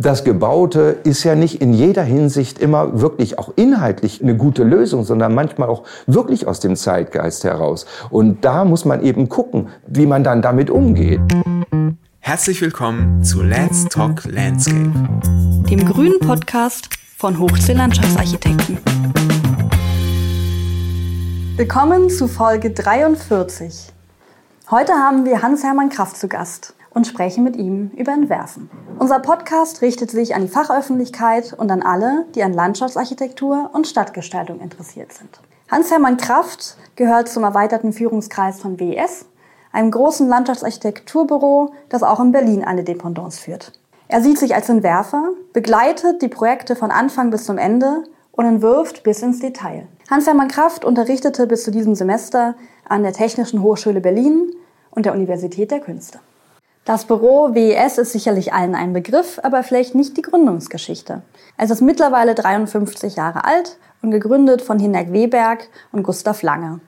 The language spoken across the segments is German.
das Gebaute ist ja nicht in jeder Hinsicht immer wirklich auch inhaltlich eine gute Lösung, sondern manchmal auch wirklich aus dem Zeitgeist heraus. Und da muss man eben gucken, wie man dann damit umgeht. Herzlich willkommen zu Let's Talk Landscape, dem grünen Podcast von Hochsee Landschaftsarchitekten. Willkommen zu Folge 43. Heute haben wir Hans-Hermann Kraft zu Gast und sprechen mit ihm über Entwerfen. Unser Podcast richtet sich an die Fachöffentlichkeit und an alle, die an Landschaftsarchitektur und Stadtgestaltung interessiert sind. Hans-Hermann Kraft gehört zum erweiterten Führungskreis von WES, einem großen Landschaftsarchitekturbüro, das auch in Berlin eine Dependance führt. Er sieht sich als Entwerfer, begleitet die Projekte von Anfang bis zum Ende und entwirft bis ins Detail. Hans-Hermann Kraft unterrichtete bis zu diesem Semester an der Technischen Hochschule Berlin und der Universität der Künste. Das Büro WES ist sicherlich allen ein Begriff, aber vielleicht nicht die Gründungsgeschichte. Es ist mittlerweile 53 Jahre alt und gegründet von Hinek Weberg und Gustav Lange.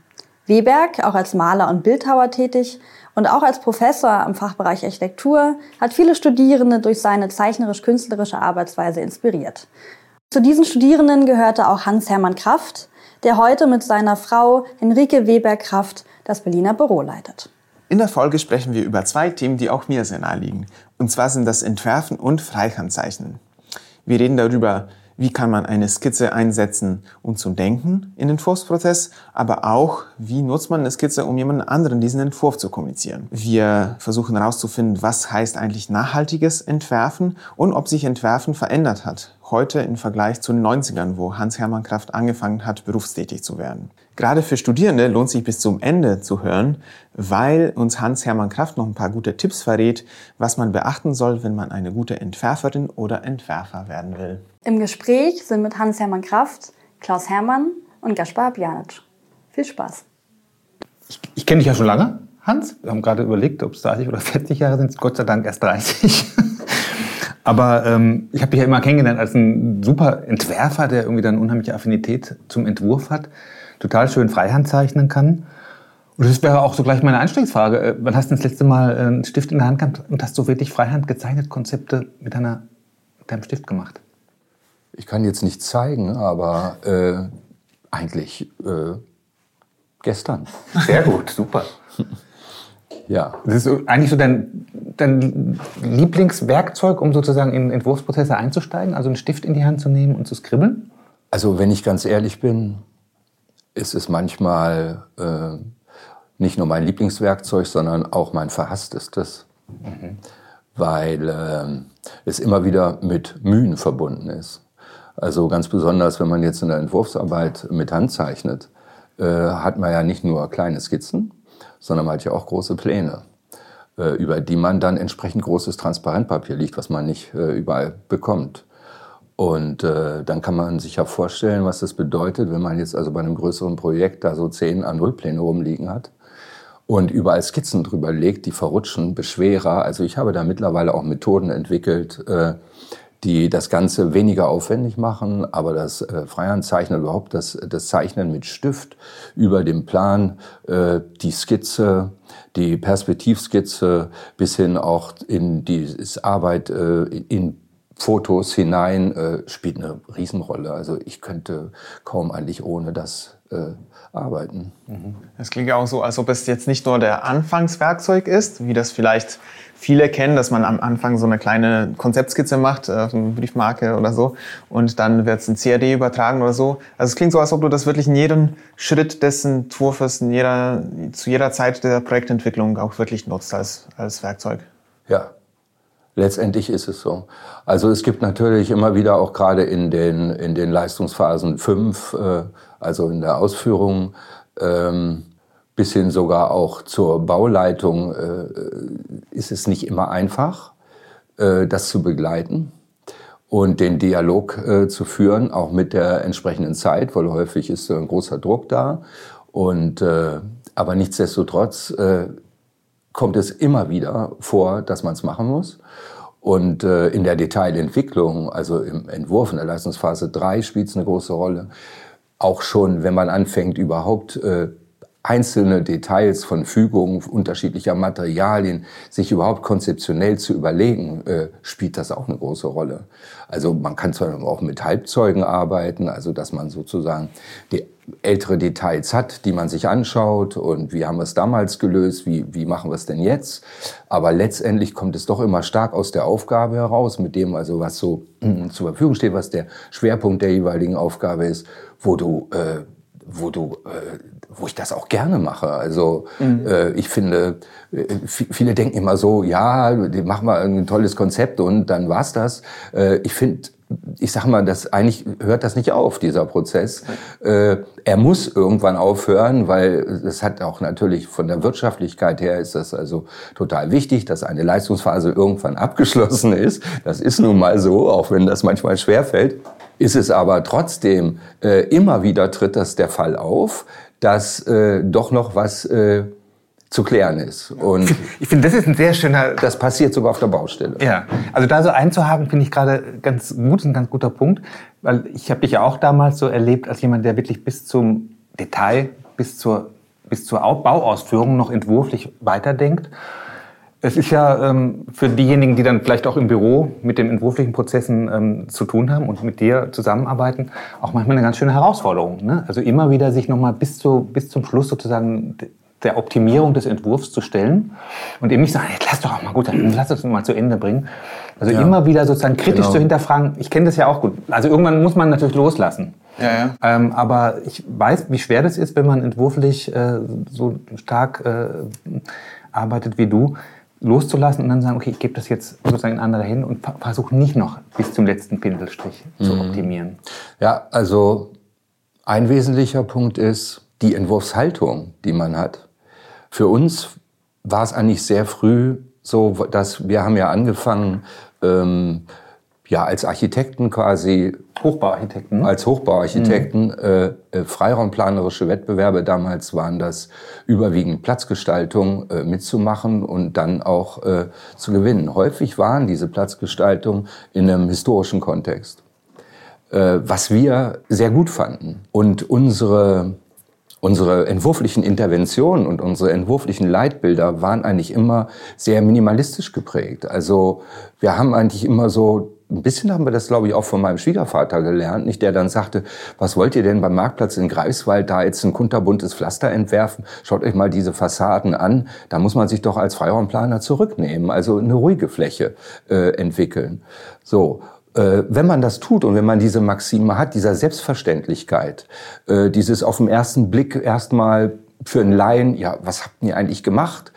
Weberg, auch als Maler und Bildhauer tätig und auch als Professor am Fachbereich Architektur, hat viele Studierende durch seine zeichnerisch-künstlerische Arbeitsweise inspiriert. Zu diesen Studierenden gehörte auch Hans-Hermann Kraft, der heute mit seiner Frau Henrike Weberg Kraft das Berliner Büro leitet. In der Folge sprechen wir über zwei Themen, die auch mir sehr nahe liegen. Und zwar sind das Entwerfen und Freihandzeichnen. Wir reden darüber, wie kann man eine Skizze einsetzen, um zu denken in den Entwurfsprozess, aber auch, wie nutzt man eine Skizze, um jemand anderen diesen Entwurf zu kommunizieren. Wir versuchen herauszufinden, was heißt eigentlich nachhaltiges Entwerfen und ob sich Entwerfen verändert hat, heute im Vergleich zu den 90ern, wo Hans-Hermann Kraft angefangen hat, berufstätig zu werden. Gerade für Studierende lohnt sich bis zum Ende zu hören, weil uns Hans-Hermann Kraft noch ein paar gute Tipps verrät, was man beachten soll, wenn man eine gute Entwerferin oder Entwerfer werden will. Im Gespräch sind mit Hans-Hermann Kraft, Klaus Hermann und Gaspar Bjanic. Viel Spaß. Ich, ich kenne dich ja schon lange, Hans. Wir haben gerade überlegt, ob es 30 oder 40 Jahre sind. Gott sei Dank erst 30. Aber ähm, ich habe dich ja immer kennengelernt als ein super Entwerfer, der irgendwie dann unheimliche Affinität zum Entwurf hat total schön Freihand zeichnen kann. Und das wäre auch so gleich meine Einstiegsfrage. Äh, wann hast du das letzte Mal äh, einen Stift in der Hand gehabt und hast so wirklich Freihand gezeichnet, Konzepte mit, einer, mit deinem Stift gemacht? Ich kann jetzt nicht zeigen, aber äh, eigentlich äh, gestern. Sehr gut, super. Ja. Das ist eigentlich so dein, dein Lieblingswerkzeug, um sozusagen in Entwurfsprozesse einzusteigen, also einen Stift in die Hand zu nehmen und zu skribbeln? Also wenn ich ganz ehrlich bin, ist es manchmal äh, nicht nur mein Lieblingswerkzeug, sondern auch mein verhasstestes, mhm. weil äh, es immer wieder mit Mühen verbunden ist. Also ganz besonders, wenn man jetzt in der Entwurfsarbeit mit Hand zeichnet, äh, hat man ja nicht nur kleine Skizzen, sondern man hat ja auch große Pläne, äh, über die man dann entsprechend großes Transparentpapier liegt, was man nicht äh, überall bekommt. Und äh, dann kann man sich ja vorstellen, was das bedeutet, wenn man jetzt also bei einem größeren Projekt da so zehn A0-Pläne rumliegen hat und überall Skizzen drüber legt, die verrutschen, beschwerer. Also ich habe da mittlerweile auch Methoden entwickelt, äh, die das Ganze weniger aufwendig machen, aber das äh, Freihandzeichnen, überhaupt das, das Zeichnen mit Stift über dem Plan, äh, die Skizze, die Perspektivskizze bis hin auch in die Arbeit äh, in Fotos hinein äh, spielt eine Riesenrolle. Also ich könnte kaum eigentlich ohne das äh, arbeiten. Es klingt ja auch so, als ob es jetzt nicht nur der Anfangswerkzeug ist, wie das vielleicht viele kennen, dass man am Anfang so eine kleine Konzeptskizze macht, äh, eine Briefmarke oder so, und dann wird es in CAD übertragen oder so. Also es klingt so, als ob du das wirklich in jedem Schritt des Entwurfs, in jeder, zu jeder Zeit der Projektentwicklung auch wirklich nutzt als, als Werkzeug. Ja, Letztendlich ist es so. Also es gibt natürlich immer wieder auch gerade in den, in den Leistungsphasen fünf, äh, also in der Ausführung, ähm, bis hin sogar auch zur Bauleitung, äh, ist es nicht immer einfach, äh, das zu begleiten und den Dialog äh, zu führen, auch mit der entsprechenden Zeit, weil häufig ist ein großer Druck da. Und, aber nichtsdestotrotz kommt es immer wieder vor, dass man es machen muss. Und äh, in der Detailentwicklung, also im Entwurf in der Leistungsphase 3 spielt es eine große Rolle. Auch schon, wenn man anfängt, überhaupt äh, einzelne Details von Fügungen unterschiedlicher Materialien sich überhaupt konzeptionell zu überlegen, äh, spielt das auch eine große Rolle. Also man kann zwar auch mit Halbzeugen arbeiten, also dass man sozusagen die ältere Details hat, die man sich anschaut und wie haben wir es damals gelöst, wie, wie machen wir es denn jetzt. Aber letztendlich kommt es doch immer stark aus der Aufgabe heraus, mit dem also was so zur Verfügung steht, was der Schwerpunkt der jeweiligen Aufgabe ist, wo du, äh, wo du äh, wo ich das auch gerne mache. Also mhm. äh, ich finde, äh, viele denken immer so, ja, die machen wir ein tolles Konzept und dann war's das. Äh, ich finde, ich sag mal, das eigentlich hört das nicht auf, dieser Prozess. Äh, er muss irgendwann aufhören, weil es hat auch natürlich von der Wirtschaftlichkeit her ist das also total wichtig, dass eine Leistungsphase irgendwann abgeschlossen ist. Das ist nun mal so, auch wenn das manchmal schwerfällt. Ist es aber trotzdem äh, immer wieder tritt das der Fall auf, dass äh, doch noch was äh, zu klären ist. Und ich finde, das ist ein sehr schöner. Das passiert sogar auf der Baustelle. Ja, also da so einzuhaken, finde ich gerade ganz gut, ein ganz guter Punkt, weil ich habe dich ja auch damals so erlebt als jemand, der wirklich bis zum Detail, bis zur bis zur Bauausführung noch entwurflich weiterdenkt. Es ist ja ähm, für diejenigen, die dann vielleicht auch im Büro mit den entwurflichen Prozessen ähm, zu tun haben und mit dir zusammenarbeiten, auch manchmal eine ganz schöne Herausforderung. Ne? Also immer wieder sich nochmal bis, zu, bis zum Schluss sozusagen der Optimierung des Entwurfs zu stellen und eben nicht sagen, jetzt lass doch auch mal gut sein, lass uns mal zu Ende bringen. Also ja. immer wieder sozusagen kritisch genau. zu hinterfragen. Ich kenne das ja auch gut. Also irgendwann muss man natürlich loslassen. Ja, ja. Ähm, aber ich weiß, wie schwer das ist, wenn man entwurflich äh, so stark äh, arbeitet wie du loszulassen und dann sagen, okay, ich gebe das jetzt sozusagen in andere hin und versuche nicht noch bis zum letzten Pinselstrich mhm. zu optimieren. Ja, also ein wesentlicher Punkt ist die Entwurfshaltung, die man hat. Für uns war es eigentlich sehr früh so, dass wir haben ja angefangen, ähm, ja, als Architekten quasi. Hochbauarchitekten. Als Hochbauarchitekten. Mhm. Äh, äh, freiraumplanerische Wettbewerbe damals waren das überwiegend Platzgestaltung äh, mitzumachen und dann auch äh, zu gewinnen. Häufig waren diese Platzgestaltungen in einem historischen Kontext. Äh, was wir sehr gut fanden. Und unsere Unsere entwurflichen Interventionen und unsere entwurflichen Leitbilder waren eigentlich immer sehr minimalistisch geprägt. Also wir haben eigentlich immer so ein bisschen haben wir das, glaube ich, auch von meinem Schwiegervater gelernt, nicht der dann sagte, was wollt ihr denn beim Marktplatz in Greifswald da jetzt ein kunterbuntes Pflaster entwerfen? Schaut euch mal diese Fassaden an. Da muss man sich doch als Freiraumplaner zurücknehmen, also eine ruhige Fläche äh, entwickeln. So. Äh, wenn man das tut und wenn man diese Maxime hat, dieser Selbstverständlichkeit, äh, dieses auf den ersten Blick erstmal für einen Laien, ja, was habt ihr eigentlich gemacht?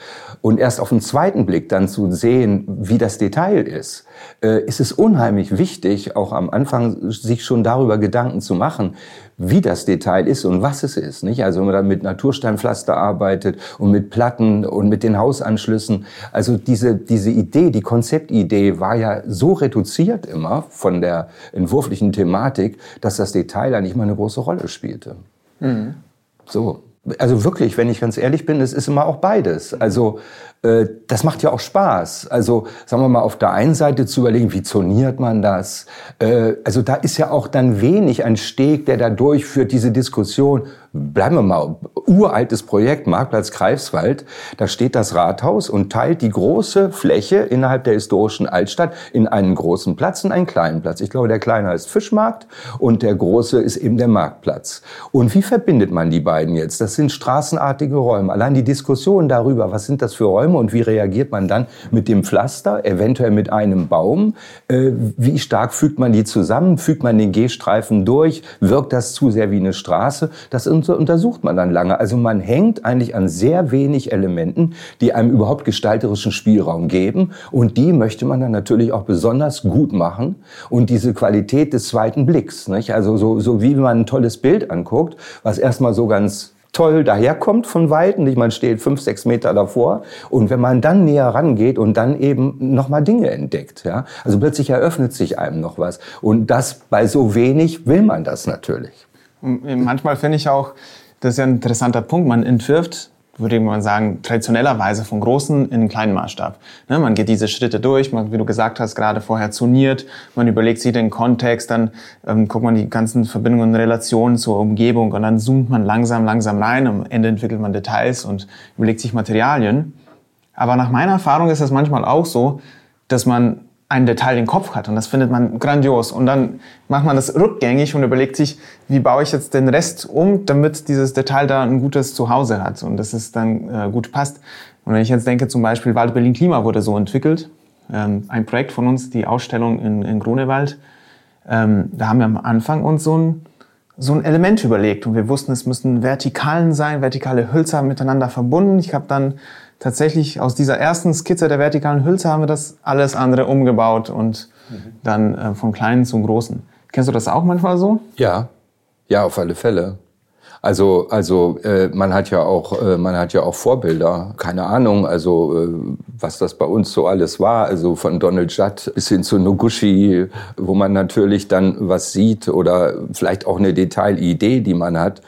Und erst auf den zweiten Blick dann zu sehen, wie das Detail ist, äh, ist es unheimlich wichtig, auch am Anfang sich schon darüber Gedanken zu machen, wie das Detail ist und was es ist. Nicht? Also wenn man dann mit Natursteinpflaster arbeitet und mit Platten und mit den Hausanschlüssen. Also diese, diese Idee, die Konzeptidee war ja so reduziert immer von der entwurflichen Thematik, dass das Detail eigentlich mal eine große Rolle spielte. Mhm. So also wirklich, wenn ich ganz ehrlich bin, es ist immer auch beides. Also äh, das macht ja auch Spaß. Also sagen wir mal, auf der einen Seite zu überlegen, wie zoniert man das? Äh, also da ist ja auch dann wenig ein Steg, der da durchführt, diese Diskussion. Bleiben wir mal, uraltes Projekt, Marktplatz Greifswald, da steht das Rathaus und teilt die große Fläche innerhalb der historischen Altstadt in einen großen Platz und einen kleinen Platz. Ich glaube, der kleine heißt Fischmarkt und der große ist eben der Marktplatz. Und wie verbindet man die beiden jetzt? Das sind straßenartige Räume. Allein die Diskussion darüber, was sind das für Räume, und wie reagiert man dann mit dem Pflaster, eventuell mit einem Baum? Äh, wie stark fügt man die zusammen? Fügt man den Gehstreifen durch? Wirkt das zu sehr wie eine Straße? Das untersucht man dann lange. Also man hängt eigentlich an sehr wenig Elementen, die einem überhaupt gestalterischen Spielraum geben. Und die möchte man dann natürlich auch besonders gut machen. Und diese Qualität des zweiten Blicks, nicht? also so, so wie man ein tolles Bild anguckt, was erstmal so ganz toll daherkommt von Weitem, man steht fünf, sechs Meter davor und wenn man dann näher rangeht und dann eben nochmal Dinge entdeckt, ja, also plötzlich eröffnet sich einem noch was und das bei so wenig will man das natürlich. Manchmal finde ich auch, das ist ja ein interessanter Punkt, man entwirft würde man sagen, traditionellerweise von großen in einen kleinen Maßstab. Ne, man geht diese Schritte durch, man, wie du gesagt hast, gerade vorher zoniert, man überlegt sich den Kontext, dann ähm, guckt man die ganzen Verbindungen und Relationen zur Umgebung und dann zoomt man langsam, langsam rein. Am Ende entwickelt man Details und überlegt sich Materialien. Aber nach meiner Erfahrung ist es manchmal auch so, dass man ein Detail im Kopf hat und das findet man grandios und dann macht man das rückgängig und überlegt sich, wie baue ich jetzt den Rest um, damit dieses Detail da ein gutes Zuhause hat und dass es dann äh, gut passt. Und wenn ich jetzt denke, zum Beispiel Wald Berlin Klima wurde so entwickelt, ähm, ein Projekt von uns, die Ausstellung in, in Grunewald, ähm, da haben wir am Anfang uns so ein, so ein Element überlegt und wir wussten, es müssen Vertikalen sein, vertikale Hölzer miteinander verbunden. Ich habe dann tatsächlich aus dieser ersten Skizze der vertikalen Hülse haben wir das alles andere umgebaut und mhm. dann äh, vom Kleinen zum Großen. Kennst du das auch manchmal so? Ja, ja, auf alle Fälle. Also, also äh, man hat ja auch, äh, man hat ja auch Vorbilder. Keine Ahnung, also äh, was das bei uns so alles war. Also von Donald Judd bis hin zu Noguchi, wo man natürlich dann was sieht oder vielleicht auch eine Detailidee, die man hat.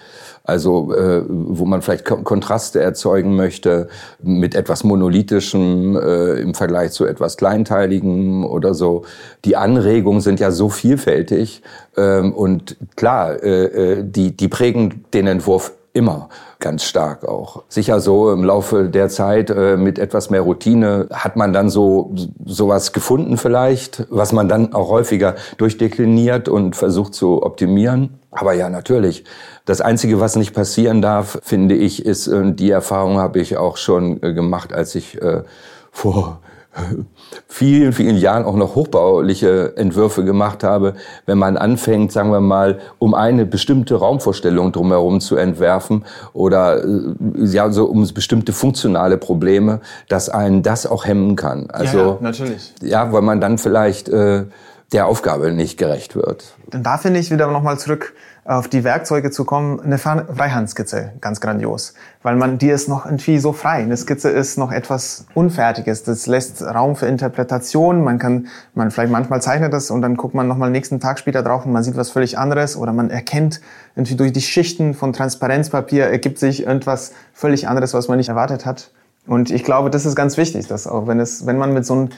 Also äh, wo man vielleicht Kontraste erzeugen möchte mit etwas monolithischem äh, im Vergleich zu etwas kleinteiligem oder so. Die Anregungen sind ja so vielfältig ähm, und klar, äh, äh die, die prägen den Entwurf immer ganz stark auch. Sicher so im Laufe der Zeit äh, mit etwas mehr Routine hat man dann so sowas gefunden vielleicht, was man dann auch häufiger durchdekliniert und versucht zu optimieren. Aber ja, natürlich. Das Einzige, was nicht passieren darf, finde ich, ist, äh, die Erfahrung habe ich auch schon äh, gemacht, als ich äh, vor vielen, vielen Jahren auch noch hochbauliche Entwürfe gemacht habe, wenn man anfängt, sagen wir mal, um eine bestimmte Raumvorstellung drumherum zu entwerfen oder ja, so um bestimmte funktionale Probleme, dass einen das auch hemmen kann. Also, ja, ja natürlich. Ja, weil man dann vielleicht äh, der Aufgabe nicht gerecht wird. Dann da finde ich wieder nochmal zurück auf die Werkzeuge zu kommen, eine Freihandskizze, ganz grandios. Weil man, die ist noch irgendwie so frei. Eine Skizze ist noch etwas Unfertiges. Das lässt Raum für Interpretation. Man kann, man vielleicht manchmal zeichnet das und dann guckt man nochmal nächsten Tag später drauf und man sieht was völlig anderes oder man erkennt irgendwie durch die Schichten von Transparenzpapier ergibt sich irgendwas völlig anderes, was man nicht erwartet hat. Und ich glaube, das ist ganz wichtig, dass auch wenn es, wenn man mit so einem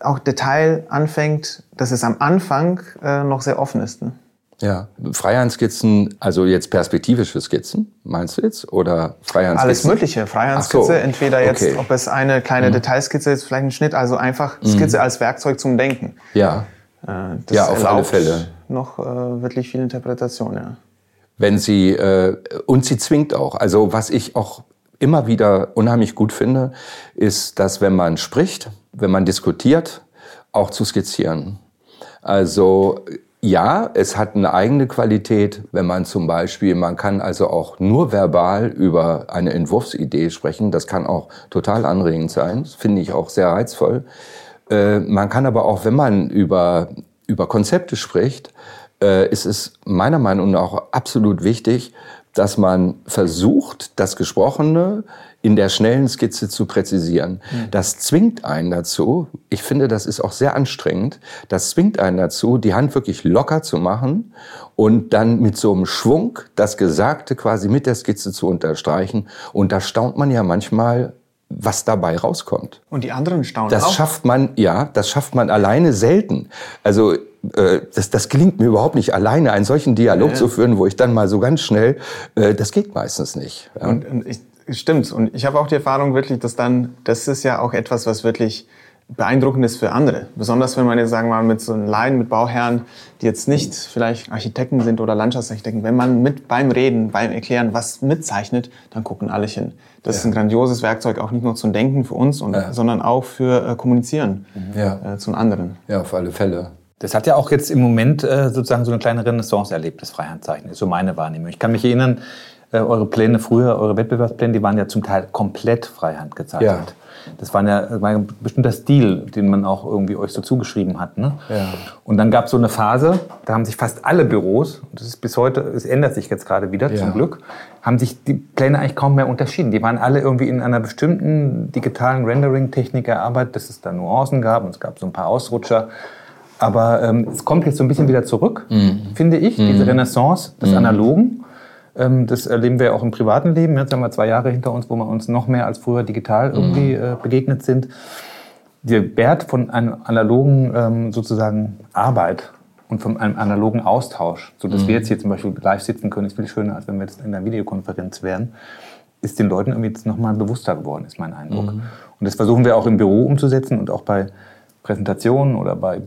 auch Detail anfängt, dass es am Anfang äh, noch sehr offen ist. Ne? Ja, Freihandskizzen, also jetzt perspektivische Skizzen, meinst du jetzt? Oder Freihandskizzen? Alles Mögliche. Freihandskizze, so. entweder jetzt, okay. ob es eine kleine mhm. Detailskizze ist, vielleicht ein Schnitt, also einfach mhm. Skizze mhm. als Werkzeug zum Denken. Ja. Äh, das ja, auf alle Fälle. Noch äh, wirklich viel Interpretation, ja. Wenn sie, äh, und sie zwingt auch. Also was ich auch immer wieder unheimlich gut finde, ist, dass wenn man spricht, wenn man diskutiert, auch zu skizzieren. Also ja, es hat eine eigene Qualität, wenn man zum Beispiel, man kann also auch nur verbal über eine Entwurfsidee sprechen. Das kann auch total anregend sein. Das finde ich auch sehr reizvoll. Äh, man kann aber auch, wenn man über, über Konzepte spricht, äh, ist es meiner Meinung nach absolut wichtig, dass man versucht, das Gesprochene in der schnellen Skizze zu präzisieren. Mhm. Das zwingt einen dazu, ich finde, das ist auch sehr anstrengend, das zwingt einen dazu, die Hand wirklich locker zu machen und dann mit so einem Schwung das Gesagte quasi mit der Skizze zu unterstreichen. Und da staunt man ja manchmal, was dabei rauskommt. Und die anderen staunen das auch. Das schafft man, ja, das schafft man alleine selten. Also äh, das, das gelingt mir überhaupt nicht, alleine einen solchen Dialog ja. zu führen, wo ich dann mal so ganz schnell, äh, das geht meistens nicht. Ja. Und, und ich, stimmt. Und ich habe auch die Erfahrung wirklich, dass dann, das ist ja auch etwas, was wirklich beeindruckend ist für andere. Besonders wenn man jetzt, sagen wir mal, mit so einem Laien, mit Bauherren, die jetzt nicht vielleicht Architekten sind oder Landschaftsarchitekten, wenn man mit beim Reden, beim Erklären was mitzeichnet, dann gucken alle hin. Das ja. ist ein grandioses Werkzeug, auch nicht nur zum Denken für uns, und, ja. sondern auch für äh, Kommunizieren ja. äh, zu anderen. Ja, auf alle Fälle. Das hat ja auch jetzt im Moment äh, sozusagen so eine kleine Renaissance erlebt, das Freihandzeichen. Das ist so meine Wahrnehmung. Ich kann mich erinnern, äh, eure Pläne früher, eure Wettbewerbspläne, die waren ja zum Teil komplett Freihand gezeichnet. Ja. Das war ja war ein bestimmter Stil, den man auch irgendwie euch so zugeschrieben hat. Ne? Ja. Und dann gab es so eine Phase, da haben sich fast alle Büros, und das ist bis heute, es ändert sich jetzt gerade wieder ja. zum Glück, haben sich die Pläne eigentlich kaum mehr unterschieden. Die waren alle irgendwie in einer bestimmten digitalen Rendering-Technik erarbeitet, dass es da Nuancen gab und es gab so ein paar Ausrutscher. Aber ähm, es kommt jetzt so ein bisschen wieder zurück, mhm. finde ich, mhm. diese Renaissance des mhm. Analogen. Ähm, das erleben wir auch im privaten Leben. Jetzt haben wir zwei Jahre hinter uns, wo wir uns noch mehr als früher digital Mhm. irgendwie äh, begegnet sind. Der Wert von einer analogen ähm, sozusagen Arbeit und von einem analogen Austausch, so dass wir jetzt hier zum Beispiel live sitzen können, ist viel schöner, als wenn wir jetzt in einer Videokonferenz wären, ist den Leuten irgendwie jetzt nochmal bewusster geworden, ist mein Eindruck. Und das versuchen wir auch im Büro umzusetzen und auch bei Präsentationen oder bei,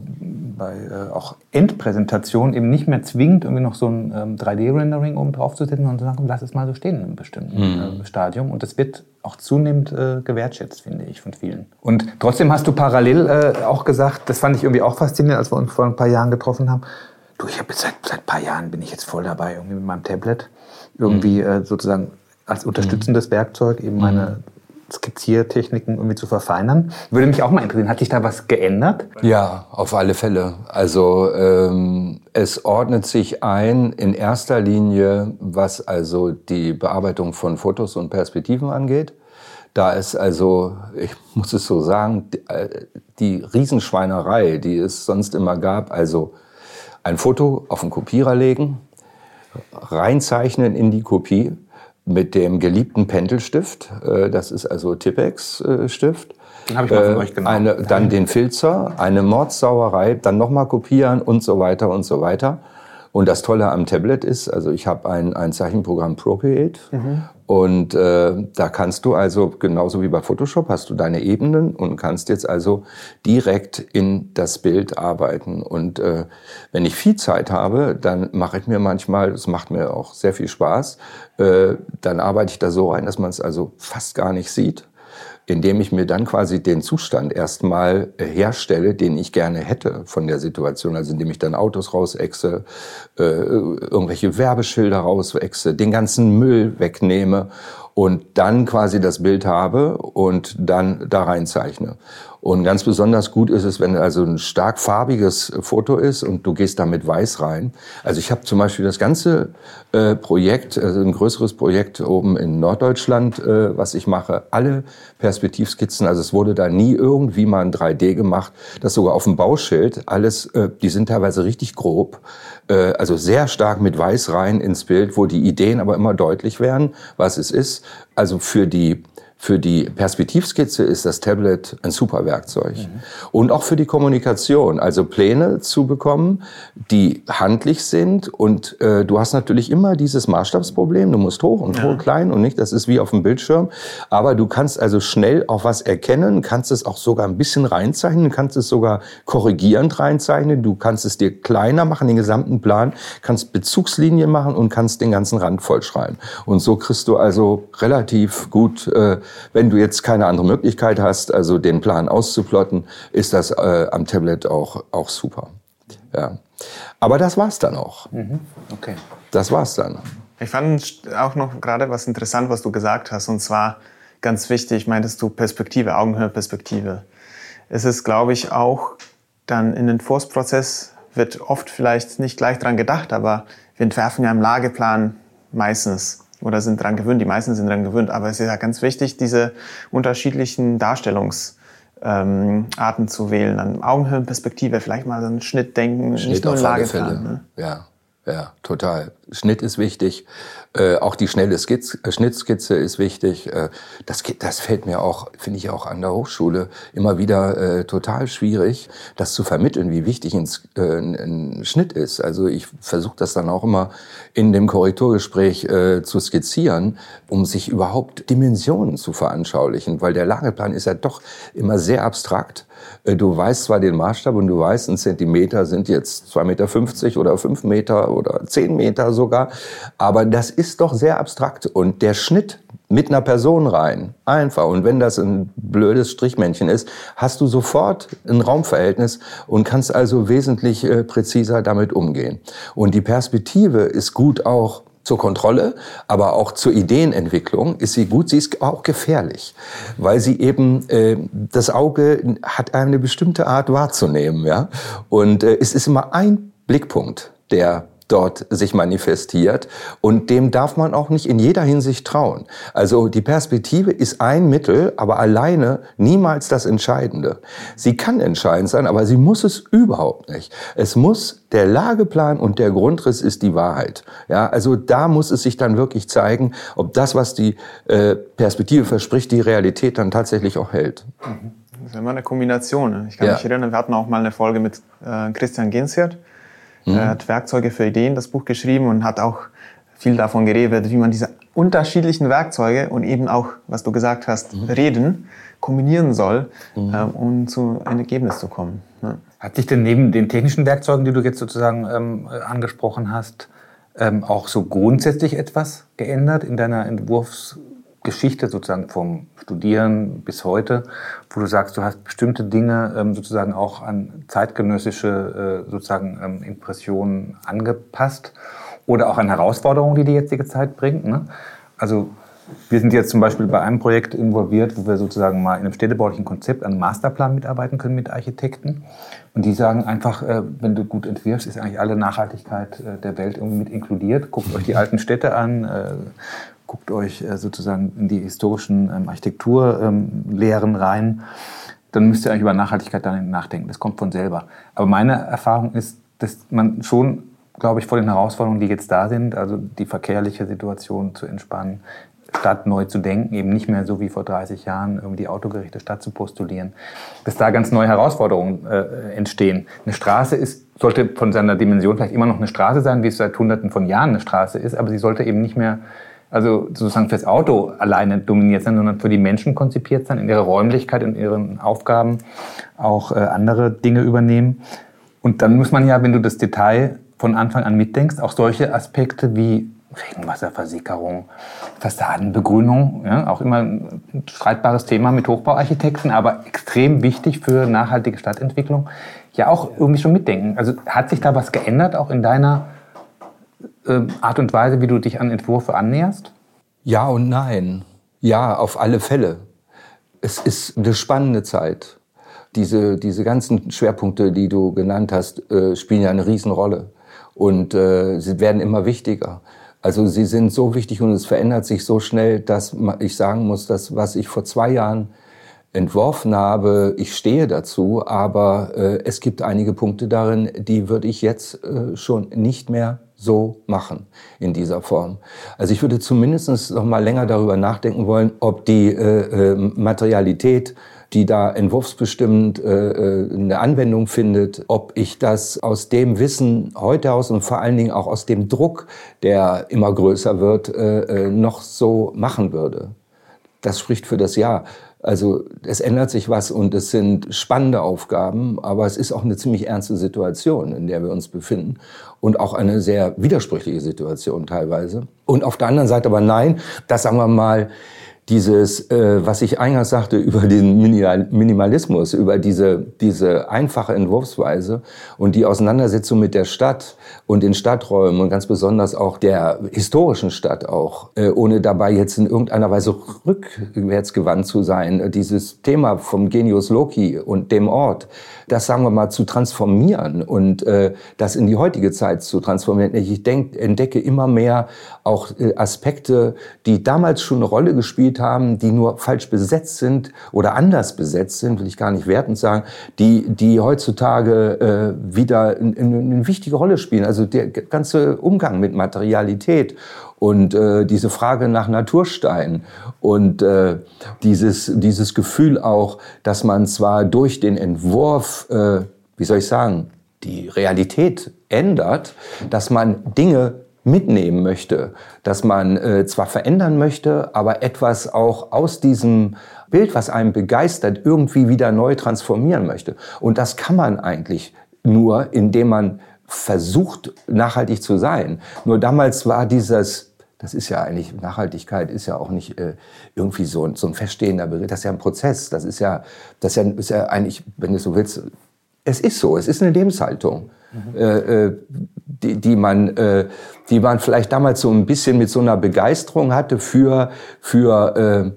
bei äh, auch Endpräsentationen eben nicht mehr zwingend irgendwie noch so ein ähm, 3D-Rendering oben drauf zu setzen, sondern zu sagen, lass es mal so stehen in einem bestimmten äh, Stadium. Und das wird auch zunehmend äh, gewertschätzt, finde ich, von vielen. Und trotzdem hast du parallel äh, auch gesagt, das fand ich irgendwie auch faszinierend, als wir uns vor ein paar Jahren getroffen haben, du, ich habe jetzt seit, seit ein paar Jahren bin ich jetzt voll dabei, irgendwie mit meinem Tablet, irgendwie äh, sozusagen als unterstützendes Werkzeug eben meine Skizziertechniken irgendwie zu verfeinern. Würde mich auch mal interessieren, hat sich da was geändert? Ja, auf alle Fälle. Also ähm, es ordnet sich ein in erster Linie, was also die Bearbeitung von Fotos und Perspektiven angeht. Da ist also, ich muss es so sagen, die, äh, die Riesenschweinerei, die es sonst immer gab, also ein Foto auf den Kopierer legen, reinzeichnen in die Kopie mit dem geliebten Pentelstift, äh, das ist also Tippex-Stift. Den habe ich mal von euch genommen. Eine, dann den Filzer, eine Mordsauerei, dann nochmal kopieren und so weiter und so weiter. Und das Tolle am Tablet ist, also ich habe ein, ein Zeichenprogramm Procreate. Und äh, da kannst du also, genauso wie bei Photoshop, hast du deine Ebenen und kannst jetzt also direkt in das Bild arbeiten. Und äh, wenn ich viel Zeit habe, dann mache ich mir manchmal, das macht mir auch sehr viel Spaß, äh, dann arbeite ich da so rein, dass man es also fast gar nicht sieht indem ich mir dann quasi den Zustand erstmal äh, herstelle, den ich gerne hätte von der Situation. Also indem ich dann Autos rausexe, äh, irgendwelche Werbeschilder rausexe, den ganzen Müll wegnehme und dann quasi das Bild habe und dann da reinzeichne. Und ganz besonders gut ist es, wenn also ein stark farbiges Foto ist und du gehst da mit Weiß rein. Also ich habe zum Beispiel das ganze äh, Projekt, also ein größeres Projekt oben in Norddeutschland, äh, was ich mache, alle Perspektivskizzen, also es wurde da nie irgendwie mal ein 3D gemacht, das sogar auf dem Bauschild, alles, äh, die sind teilweise richtig grob, äh, also sehr stark mit Weiß rein ins Bild, wo die Ideen aber immer deutlich werden, was es ist. Also für die für die Perspektivskizze ist das Tablet ein super Werkzeug. Mhm. Und auch für die Kommunikation, also Pläne zu bekommen, die handlich sind. Und äh, du hast natürlich immer dieses Maßstabsproblem. Du musst hoch und ja. hoch, klein und nicht. Das ist wie auf dem Bildschirm. Aber du kannst also schnell auch was erkennen, kannst es auch sogar ein bisschen reinzeichnen, kannst es sogar korrigierend reinzeichnen. Du kannst es dir kleiner machen, den gesamten Plan, kannst Bezugslinien machen und kannst den ganzen Rand vollschreiben. Und so kriegst du also relativ gut äh, wenn du jetzt keine andere Möglichkeit hast, also den Plan auszuplotten, ist das äh, am Tablet auch, auch super. Ja. Aber das war's dann auch. Mhm. Okay. Das war's dann. Ich fand auch noch gerade was interessant, was du gesagt hast, und zwar ganz wichtig, meintest du Perspektive, Augenhöhe-Perspektive. Es ist, glaube ich, auch dann in den Forstprozess wird oft vielleicht nicht gleich dran gedacht, aber wir entwerfen ja im Lageplan meistens oder sind dran gewöhnt, die meisten sind dran gewöhnt, aber es ist ja ganz wichtig, diese unterschiedlichen Darstellungs- ähm, Arten zu wählen, an Augenhöhenperspektive, vielleicht mal so einen Schnitt denken, Schnitt nicht nur Lageplan. Ne? Ja, ja, total. Schnitt ist wichtig. Äh, auch die schnelle Skizze, äh, Schnittskizze ist wichtig. Äh, das, das fällt mir auch, finde ich auch an der Hochschule immer wieder äh, total schwierig, das zu vermitteln, wie wichtig ein, äh, ein, ein Schnitt ist. Also ich versuche das dann auch immer in dem Korrekturgespräch äh, zu skizzieren, um sich überhaupt Dimensionen zu veranschaulichen, weil der Lageplan ist ja doch immer sehr abstrakt. Äh, Du weißt zwar den Maßstab und du weißt, ein Zentimeter sind jetzt 2,50 Meter oder 5 Meter oder 10 Meter sogar, aber das ist doch sehr abstrakt und der Schnitt mit einer Person rein, einfach. Und wenn das ein blödes Strichmännchen ist, hast du sofort ein Raumverhältnis und kannst also wesentlich äh, präziser damit umgehen. Und die Perspektive ist gut auch zur Kontrolle, aber auch zur Ideenentwicklung ist sie gut. Sie ist auch gefährlich, weil sie eben äh, das Auge hat eine bestimmte Art wahrzunehmen, ja. Und äh, es ist immer ein Blickpunkt, der dort sich manifestiert und dem darf man auch nicht in jeder Hinsicht trauen. Also die Perspektive ist ein Mittel, aber alleine niemals das Entscheidende. Sie kann entscheidend sein, aber sie muss es überhaupt nicht. Es muss der Lageplan und der Grundriss ist die Wahrheit. Ja, also da muss es sich dann wirklich zeigen, ob das, was die äh, Perspektive verspricht, die Realität dann tatsächlich auch hält. Das ist immer eine Kombination. Ich kann ja. mich erinnern, wir hatten auch mal eine Folge mit äh, Christian Gensiert Mhm. Er hat Werkzeuge für Ideen, das Buch geschrieben und hat auch viel davon geredet, wie man diese unterschiedlichen Werkzeuge und eben auch, was du gesagt hast, mhm. Reden kombinieren soll, mhm. ähm, um zu einem Ergebnis zu kommen. Ne? Hat sich denn neben den technischen Werkzeugen, die du jetzt sozusagen ähm, angesprochen hast, ähm, auch so grundsätzlich etwas geändert in deiner Entwurfs- Geschichte sozusagen vom Studieren bis heute, wo du sagst, du hast bestimmte Dinge ähm, sozusagen auch an zeitgenössische äh, sozusagen ähm, Impressionen angepasst oder auch an Herausforderungen, die die jetzige Zeit bringt. Ne? Also wir sind jetzt zum Beispiel bei einem Projekt involviert, wo wir sozusagen mal in einem städtebaulichen Konzept an einem Masterplan mitarbeiten können mit Architekten. Und die sagen einfach, äh, wenn du gut entwirfst, ist eigentlich alle Nachhaltigkeit äh, der Welt irgendwie mit inkludiert. Guckt euch die alten Städte an, äh, guckt euch äh, sozusagen in die historischen ähm, Architekturlehren ähm, rein, dann müsst ihr eigentlich über Nachhaltigkeit dann nachdenken. Das kommt von selber. Aber meine Erfahrung ist, dass man schon, glaube ich, vor den Herausforderungen, die jetzt da sind, also die verkehrliche Situation zu entspannen, Stadt neu zu denken, eben nicht mehr so wie vor 30 Jahren irgendwie die autogerechte Stadt zu postulieren, dass da ganz neue Herausforderungen äh, entstehen. Eine Straße ist, sollte von seiner Dimension vielleicht immer noch eine Straße sein, wie es seit Hunderten von Jahren eine Straße ist, aber sie sollte eben nicht mehr also sozusagen fürs Auto alleine dominiert sein, sondern für die Menschen konzipiert sein, in ihrer Räumlichkeit, in ihren Aufgaben auch äh, andere Dinge übernehmen. Und dann muss man ja, wenn du das Detail von Anfang an mitdenkst, auch solche Aspekte wie Regenwasserversickerung, Fassadenbegrünung, ja, auch immer ein streitbares Thema mit Hochbauarchitekten, aber extrem wichtig für nachhaltige Stadtentwicklung, ja auch irgendwie schon mitdenken. Also hat sich da was geändert, auch in deiner Art und Weise, wie du dich an Entwürfe annäherst? Ja und nein. Ja, auf alle Fälle. Es ist eine spannende Zeit. Diese, diese ganzen Schwerpunkte, die du genannt hast, äh, spielen ja eine Riesenrolle. Und äh, sie werden immer wichtiger. Also sie sind so wichtig und es verändert sich so schnell, dass ich sagen muss, dass was ich vor zwei Jahren entworfen habe, ich stehe dazu, aber äh, es gibt einige Punkte darin, die würde ich jetzt äh, schon nicht mehr so machen in dieser Form. Also ich würde zumindest noch mal länger darüber nachdenken wollen, ob die äh, äh, Materialität, die da entwurfsbestimmend äh, äh, eine Anwendung findet, ob ich das aus dem Wissen heute aus und vor allen Dingen auch aus dem Druck, der immer größer wird, äh, äh noch so machen würde. Das spricht für das Jahr. Also es ändert sich was und es sind spannende Aufgaben, aber es ist auch eine ziemlich ernste Situation, in der wir uns befinden und auch eine sehr widersprüchliche Situation teilweise. Und auf der anderen Seite aber nein, das sagen wir mal, dieses, äh, was ich eingangs sagte über den Minimalismus, über diese, diese einfache Entwurfsweise und die Auseinandersetzung mit der Stadt und den Stadträumen und ganz besonders auch der historischen Stadt auch, äh, ohne dabei jetzt in irgendeiner Weise rückwärts gewandt zu sein, dieses Thema vom Genius Loki und dem Ort, das sagen wir mal zu transformieren und äh, das in die heutige Zeit zu transformieren. Ich denk, entdecke immer mehr auch äh, Aspekte, die damals schon eine Rolle gespielt haben, die nur falsch besetzt sind oder anders besetzt sind, will ich gar nicht wertend sagen, die, die heutzutage äh, wieder eine, eine wichtige Rolle spielen. Also der ganze Umgang mit Materialität und äh, diese Frage nach Naturstein und äh, dieses, dieses Gefühl auch, dass man zwar durch den Entwurf, äh, wie soll ich sagen, die Realität ändert, dass man Dinge mitnehmen möchte, dass man äh, zwar verändern möchte, aber etwas auch aus diesem Bild, was einem begeistert, irgendwie wieder neu transformieren möchte. Und das kann man eigentlich nur, indem man versucht, nachhaltig zu sein. Nur damals war dieses, das ist ja eigentlich, Nachhaltigkeit ist ja auch nicht äh, irgendwie so, so ein feststehender Begriff, das ist ja ein Prozess, das ist ja, das ist ja, ist ja eigentlich, wenn du so willst, es ist so, es ist eine Lebenshaltung, mhm. äh, äh die, die, man, äh, die man vielleicht damals so ein bisschen mit so einer Begeisterung hatte für, für, äh,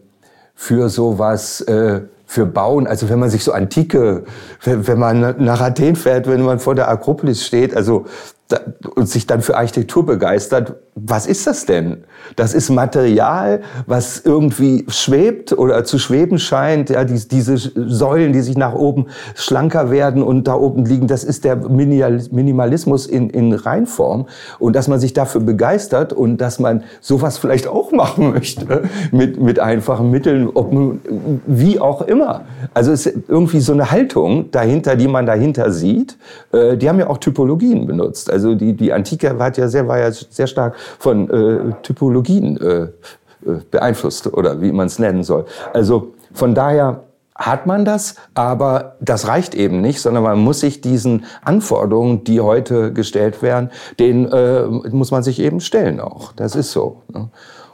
für sowas, äh, für Bauen, also wenn man sich so antike, wenn, wenn man nach Athen fährt, wenn man vor der Akropolis steht, also da, und sich dann für Architektur begeistert, was ist das denn? Das ist Material, was irgendwie schwebt oder zu schweben scheint. Ja, die, diese Säulen, die sich nach oben schlanker werden und da oben liegen, das ist der Minimalismus in, in Reinform. Und dass man sich dafür begeistert und dass man sowas vielleicht auch machen möchte mit, mit einfachen Mitteln, ob wie auch immer. Also es ist irgendwie so eine Haltung dahinter, die man dahinter sieht. Äh, die haben ja auch Typologien benutzt. Also die, die Antike hat ja sehr, war ja sehr stark von äh, Typologien äh, äh, beeinflusst oder wie man es nennen soll. Also von daher hat man das, aber das reicht eben nicht, sondern man muss sich diesen Anforderungen, die heute gestellt werden, denen äh, muss man sich eben stellen auch. Das ist so. Ne?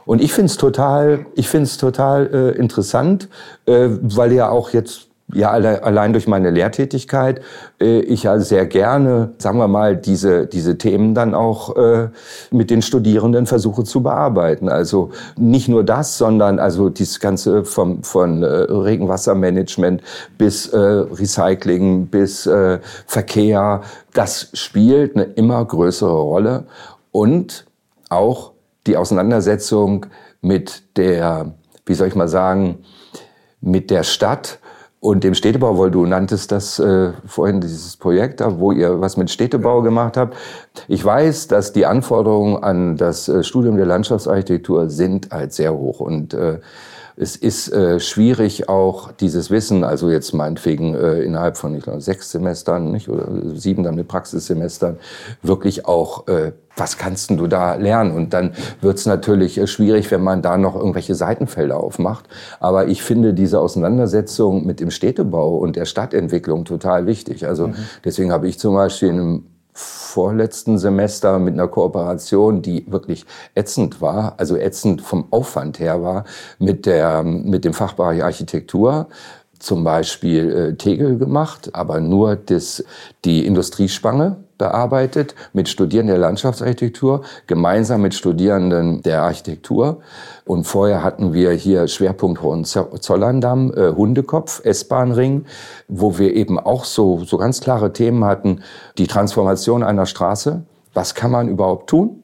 Und ich finde es total, ich finde es total äh, interessant, äh, weil ja auch jetzt ja, allein durch meine Lehrtätigkeit, äh, ich ja sehr gerne, sagen wir mal, diese, diese Themen dann auch äh, mit den Studierenden versuche zu bearbeiten. Also nicht nur das, sondern also dieses Ganze vom, von äh, Regenwassermanagement bis äh, Recycling, bis äh, Verkehr, das spielt eine immer größere Rolle. Und auch die Auseinandersetzung mit der, wie soll ich mal sagen, mit der Stadt, und dem Städtebau, weil du nanntest das äh, vorhin, dieses Projekt, wo ihr was mit Städtebau gemacht habt. Ich weiß, dass die Anforderungen an das äh, Studium der Landschaftsarchitektur sind halt sehr hoch und äh, es ist äh, schwierig auch dieses Wissen, also jetzt meinetwegen äh, innerhalb von ich glaube, sechs Semestern nicht, oder sieben dann mit Praxissemestern, wirklich auch, äh, was kannst du da lernen? Und dann wird es natürlich äh, schwierig, wenn man da noch irgendwelche Seitenfelder aufmacht. Aber ich finde diese Auseinandersetzung mit dem Städtebau und der Stadtentwicklung total wichtig. Also mhm. deswegen habe ich zum Beispiel in einem vorletzten Semester mit einer Kooperation, die wirklich ätzend war, also ätzend vom Aufwand her war, mit, der, mit dem Fachbereich Architektur zum Beispiel äh, Tegel gemacht, aber nur das, die Industriespange bearbeitet mit Studierenden der Landschaftsarchitektur, gemeinsam mit Studierenden der Architektur. Und vorher hatten wir hier Schwerpunkt Hohenzollerndamm, äh, Hundekopf, S-Bahn-Ring, wo wir eben auch so, so ganz klare Themen hatten. Die Transformation einer Straße. Was kann man überhaupt tun?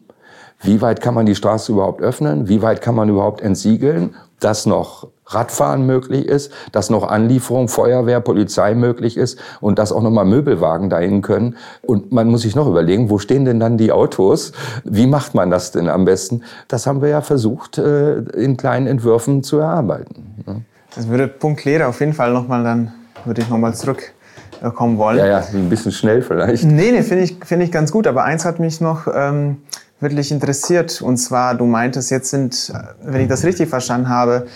Wie weit kann man die Straße überhaupt öffnen? Wie weit kann man überhaupt entsiegeln? dass noch Radfahren möglich ist, dass noch Anlieferung, Feuerwehr, Polizei möglich ist und dass auch nochmal Möbelwagen dahin können. Und man muss sich noch überlegen, wo stehen denn dann die Autos? Wie macht man das denn am besten? Das haben wir ja versucht, äh, in kleinen Entwürfen zu erarbeiten. Das würde Punkt Lehre auf jeden Fall nochmal dann, würde ich nochmal zurückkommen wollen. Ja, ja, ein bisschen schnell vielleicht. Nee, nee, finde ich, finde ich ganz gut. Aber eins hat mich noch ähm, wirklich interessiert. Und zwar, du meintest, jetzt sind, wenn ich das richtig verstanden habe,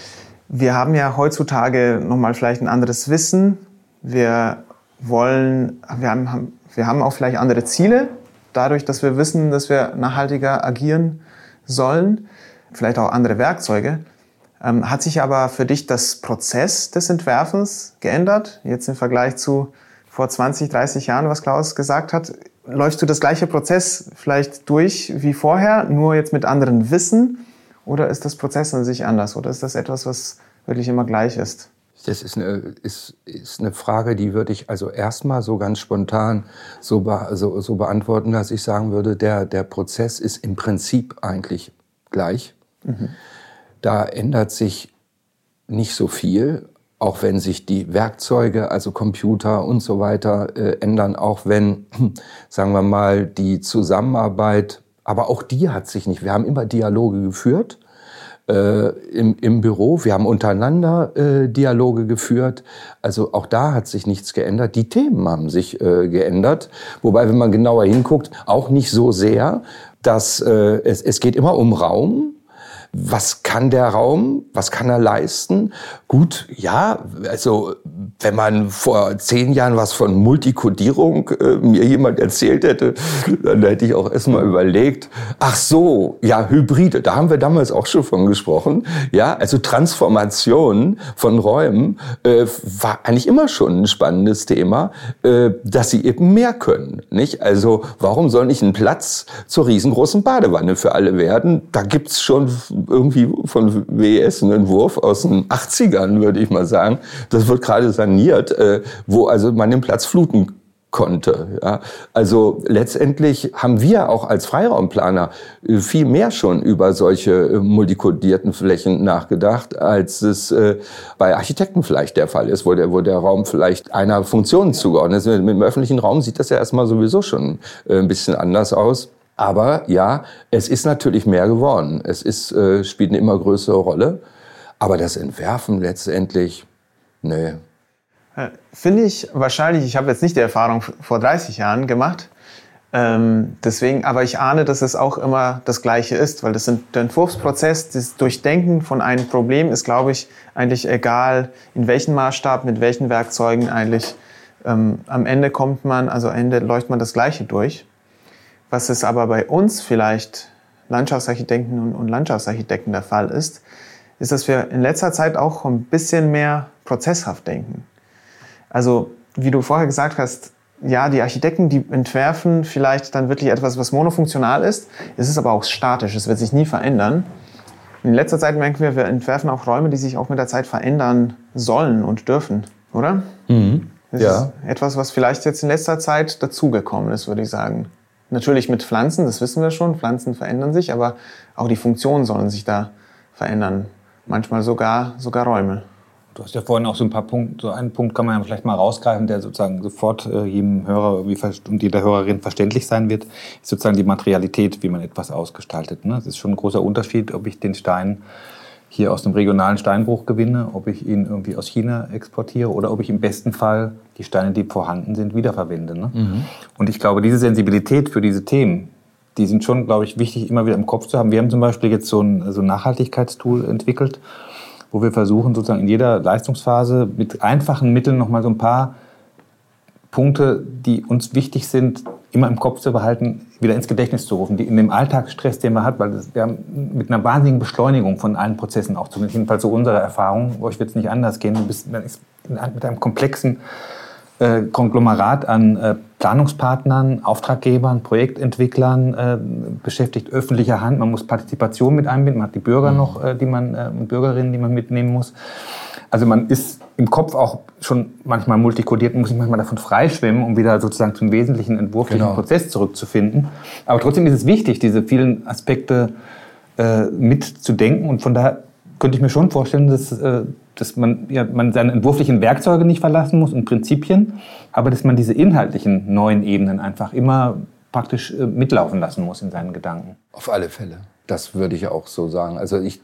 wir haben ja heutzutage nochmal vielleicht ein anderes Wissen. Wir wollen, wir haben, wir haben auch vielleicht andere Ziele, dadurch, dass wir wissen, dass wir nachhaltiger agieren sollen. Vielleicht auch andere Werkzeuge. Ähm, hat sich aber für dich das Prozess des Entwerfens geändert? Jetzt im Vergleich zu vor 20, 30 Jahren, was Klaus gesagt hat läufst du das gleiche Prozess vielleicht durch wie vorher, nur jetzt mit anderen Wissen? Oder ist das Prozess an sich anders? Oder ist das etwas, was wirklich immer gleich ist? Das ist eine, ist, ist eine Frage, die würde ich also erstmal so ganz spontan so, be, so, so beantworten, dass ich sagen würde, der, der Prozess ist im Prinzip eigentlich gleich. Mhm. Da ändert sich nicht so viel, auch wenn sich die Werkzeuge, also Computer und so weiter äh, ändern, auch wenn, sagen wir mal, die Zusammenarbeit, aber auch die hat sich nicht. Wir haben immer Dialoge geführt äh, im, im Büro, wir haben untereinander äh, Dialoge geführt. Also auch da hat sich nichts geändert. Die Themen haben sich äh, geändert, wobei, wenn man genauer hinguckt, auch nicht so sehr, dass äh, es, es geht immer um Raum was kann der Raum, was kann er leisten? Gut, ja, also wenn man vor zehn Jahren was von Multikodierung äh, mir jemand erzählt hätte, dann hätte ich auch erstmal überlegt, ach so, ja, Hybride, da haben wir damals auch schon von gesprochen. Ja, also Transformation von Räumen äh, war eigentlich immer schon ein spannendes Thema, äh, dass sie eben mehr können. Nicht? Also warum soll nicht ein Platz zur riesengroßen Badewanne für alle werden? Da gibt's schon irgendwie von WES einen Entwurf aus den 80ern, würde ich mal sagen. Das wird gerade saniert, äh, wo also man den Platz fluten konnte. Ja. Also letztendlich haben wir auch als Freiraumplaner äh, viel mehr schon über solche äh, multikodierten Flächen nachgedacht, als es äh, bei Architekten vielleicht der Fall ist, wo der, wo der Raum vielleicht einer Funktion zugeordnet ist. Mit dem öffentlichen Raum sieht das ja erstmal sowieso schon ein bisschen anders aus. Aber ja, es ist natürlich mehr geworden. Es ist, äh, spielt eine immer größere Rolle. Aber das Entwerfen letztendlich, nee. Äh, finde ich wahrscheinlich, ich habe jetzt nicht die Erfahrung vor 30 Jahren gemacht, ähm, deswegen, aber ich ahne, dass es auch immer das Gleiche ist, weil das sind, der Entwurfsprozess, das Durchdenken von einem Problem ist, glaube ich, eigentlich egal, in welchem Maßstab, mit welchen Werkzeugen eigentlich. Ähm, am Ende kommt man, also am Ende läuft man das Gleiche durch. Was es aber bei uns vielleicht Landschaftsarchitekten und, Landschaftsarchitekten der Fall ist, ist, dass wir in letzter Zeit auch ein bisschen mehr prozesshaft denken. Also, wie du vorher gesagt hast, ja, die Architekten, die entwerfen vielleicht dann wirklich etwas, was monofunktional ist. Es ist aber auch statisch, es wird sich nie verändern. In letzter Zeit merken wir, wir entwerfen auch Räume, die sich auch mit der Zeit verändern sollen und dürfen, oder? Mhm. Das ja. ist etwas, was vielleicht jetzt in letzter Zeit dazugekommen ist, würde ich sagen. Natürlich mit Pflanzen, das wissen wir schon, Pflanzen verändern sich, aber auch die Funktionen sollen sich da verändern. Manchmal sogar, sogar Räume. Du hast ja vorhin auch so ein paar Punkte, so einen Punkt kann man ja vielleicht mal rausgreifen, der sozusagen sofort äh, jedem Hörer und jeder Hörerin verständlich sein wird, ist sozusagen die Materialität, wie man etwas ausgestaltet. Ne? Es ist schon ein großer Unterschied, ob ich den Stein hier aus dem regionalen Steinbruch gewinne, ob ich ihn irgendwie aus China exportiere oder ob ich im besten Fall die Steine, die vorhanden sind, wiederverwende. Ne? Mhm. Und ich glaube, diese Sensibilität für diese Themen, die sind schon, glaube ich, wichtig, immer wieder im Kopf zu haben. Wir haben zum Beispiel jetzt so ein, so ein Nachhaltigkeitstool entwickelt, wo wir versuchen, sozusagen in jeder Leistungsphase mit einfachen Mitteln nochmal so ein paar Punkte, die uns wichtig sind, immer im Kopf zu behalten, wieder ins Gedächtnis zu rufen, die in dem Alltagsstress, den man hat, weil wir haben mit einer wahnsinnigen Beschleunigung von allen Prozessen auch zu jedenfalls so unsere Erfahrung, wo ich wird es nicht anders gehen, du bist mit einem komplexen äh, Konglomerat an äh, Planungspartnern, Auftraggebern, Projektentwicklern äh, beschäftigt, öffentlicher Hand. Man muss Partizipation mit einbinden, man hat die Bürger mhm. noch, äh, die man, äh, Bürgerinnen, die man mitnehmen muss. Also man ist im Kopf auch schon manchmal multikodiert und muss sich manchmal davon freischwimmen, um wieder sozusagen zum wesentlichen entwurflichen genau. Prozess zurückzufinden. Aber trotzdem ist es wichtig, diese vielen Aspekte äh, mitzudenken und von daher könnte ich mir schon vorstellen, dass, äh, dass man, ja, man seine entwurflichen Werkzeuge nicht verlassen muss und Prinzipien, aber dass man diese inhaltlichen neuen Ebenen einfach immer praktisch äh, mitlaufen lassen muss in seinen Gedanken. Auf alle Fälle. Das würde ich auch so sagen. Also ich,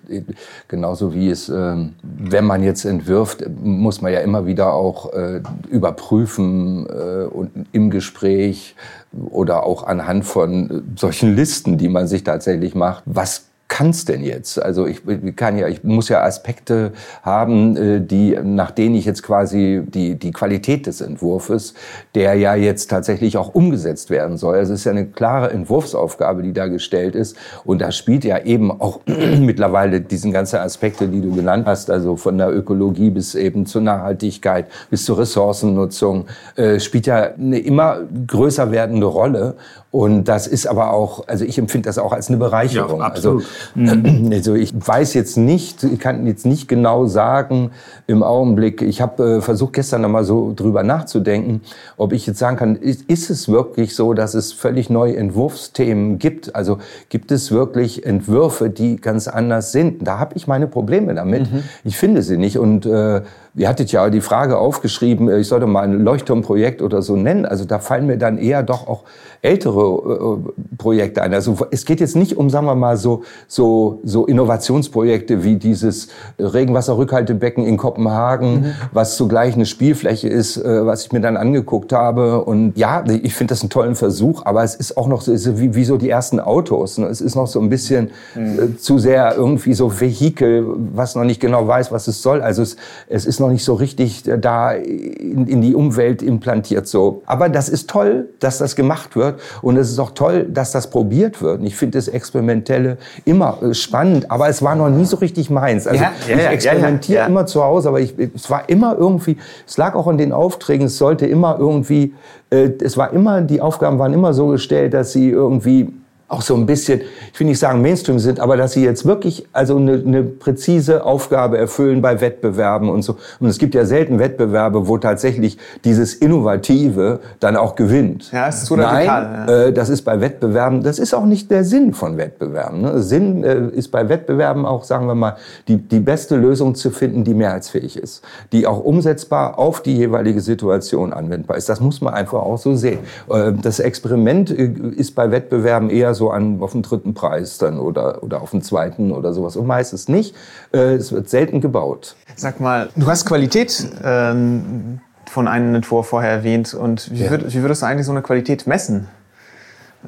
genauso wie es, ähm, wenn man jetzt entwirft, muss man ja immer wieder auch äh, überprüfen äh, und im Gespräch oder auch anhand von solchen Listen, die man sich tatsächlich macht, was kann's denn jetzt? Also ich kann ja, ich muss ja Aspekte haben, äh, die, nach denen ich jetzt quasi die, die Qualität des Entwurfs, der ja jetzt tatsächlich auch umgesetzt werden soll. Also es ist ja eine klare Entwurfsaufgabe, die da gestellt ist. Und da spielt ja eben auch mittlerweile diesen ganzen Aspekte, die du genannt hast, also von der Ökologie bis eben zur Nachhaltigkeit, bis zur Ressourcennutzung, äh, spielt ja eine immer größer werdende Rolle. Und das ist aber auch, also ich empfinde das auch als eine Bereicherung. Ja, also absolut. Also, also ich weiß jetzt nicht, ich kann jetzt nicht genau sagen im Augenblick, ich habe äh, versucht gestern nochmal so drüber nachzudenken, ob ich jetzt sagen kann, ist, ist es wirklich so, dass es völlig neue Entwurfsthemen gibt? Also gibt es wirklich Entwürfe, die ganz anders sind? Da habe ich meine Probleme damit. Mhm. Ich finde sie nicht. Und äh, Ihr hattet ja die Frage aufgeschrieben, äh, ich sollte mal ein Leuchtturmprojekt oder so nennen. Also da fallen mir dann eher doch auch ältere äh, Projekte ein. Also es geht jetzt nicht um, sagen wir mal, so, so, so Innovationsprojekte wie dieses Regenwasserrückhaltebecken in Kopenhagen, mhm. was zugleich eine Spielfläche ist, äh, was ich mir dann angeguckt habe. Und ja, ich finde das einen tollen Versuch, aber es ist auch noch so, wie, wie so die ersten Autos. Ne? Es ist noch so ein bisschen mhm. äh, zu sehr irgendwie so Vehikel, was noch nicht genau weiß, was es soll. Also es, es ist noch nicht so richtig äh, da in, in die Umwelt implantiert so. Aber das ist toll, dass das gemacht wird und es ist auch toll, dass das probiert wird. Und ich finde das Experimentelle immer äh, spannend, aber es war noch nie so richtig meins. Also ja, ja, ich experimentiere ja, immer zu Hause, aber ich, es war immer irgendwie, es lag auch in den Aufträgen, es sollte immer irgendwie, äh, es war immer, die Aufgaben waren immer so gestellt, dass sie irgendwie auch so ein bisschen, ich will nicht sagen Mainstream sind, aber dass sie jetzt wirklich also eine, eine präzise Aufgabe erfüllen bei Wettbewerben und so. Und es gibt ja selten Wettbewerbe, wo tatsächlich dieses Innovative dann auch gewinnt. Ja, es ist so Nein, radikal, ja. äh, das ist bei Wettbewerben, das ist auch nicht der Sinn von Wettbewerben. Ne? Sinn äh, ist bei Wettbewerben auch, sagen wir mal, die, die beste Lösung zu finden, die mehrheitsfähig ist, die auch umsetzbar auf die jeweilige Situation anwendbar ist. Das muss man einfach auch so sehen. Äh, das Experiment äh, ist bei Wettbewerben eher so an, auf den dritten Preis dann oder, oder auf den zweiten oder sowas und meistens nicht. Äh, es wird selten gebaut. Sag mal, du hast Qualität ähm, von einem Entwurf vorher erwähnt. Und wie, Ja. würd, wie würdest du eigentlich so eine Qualität messen?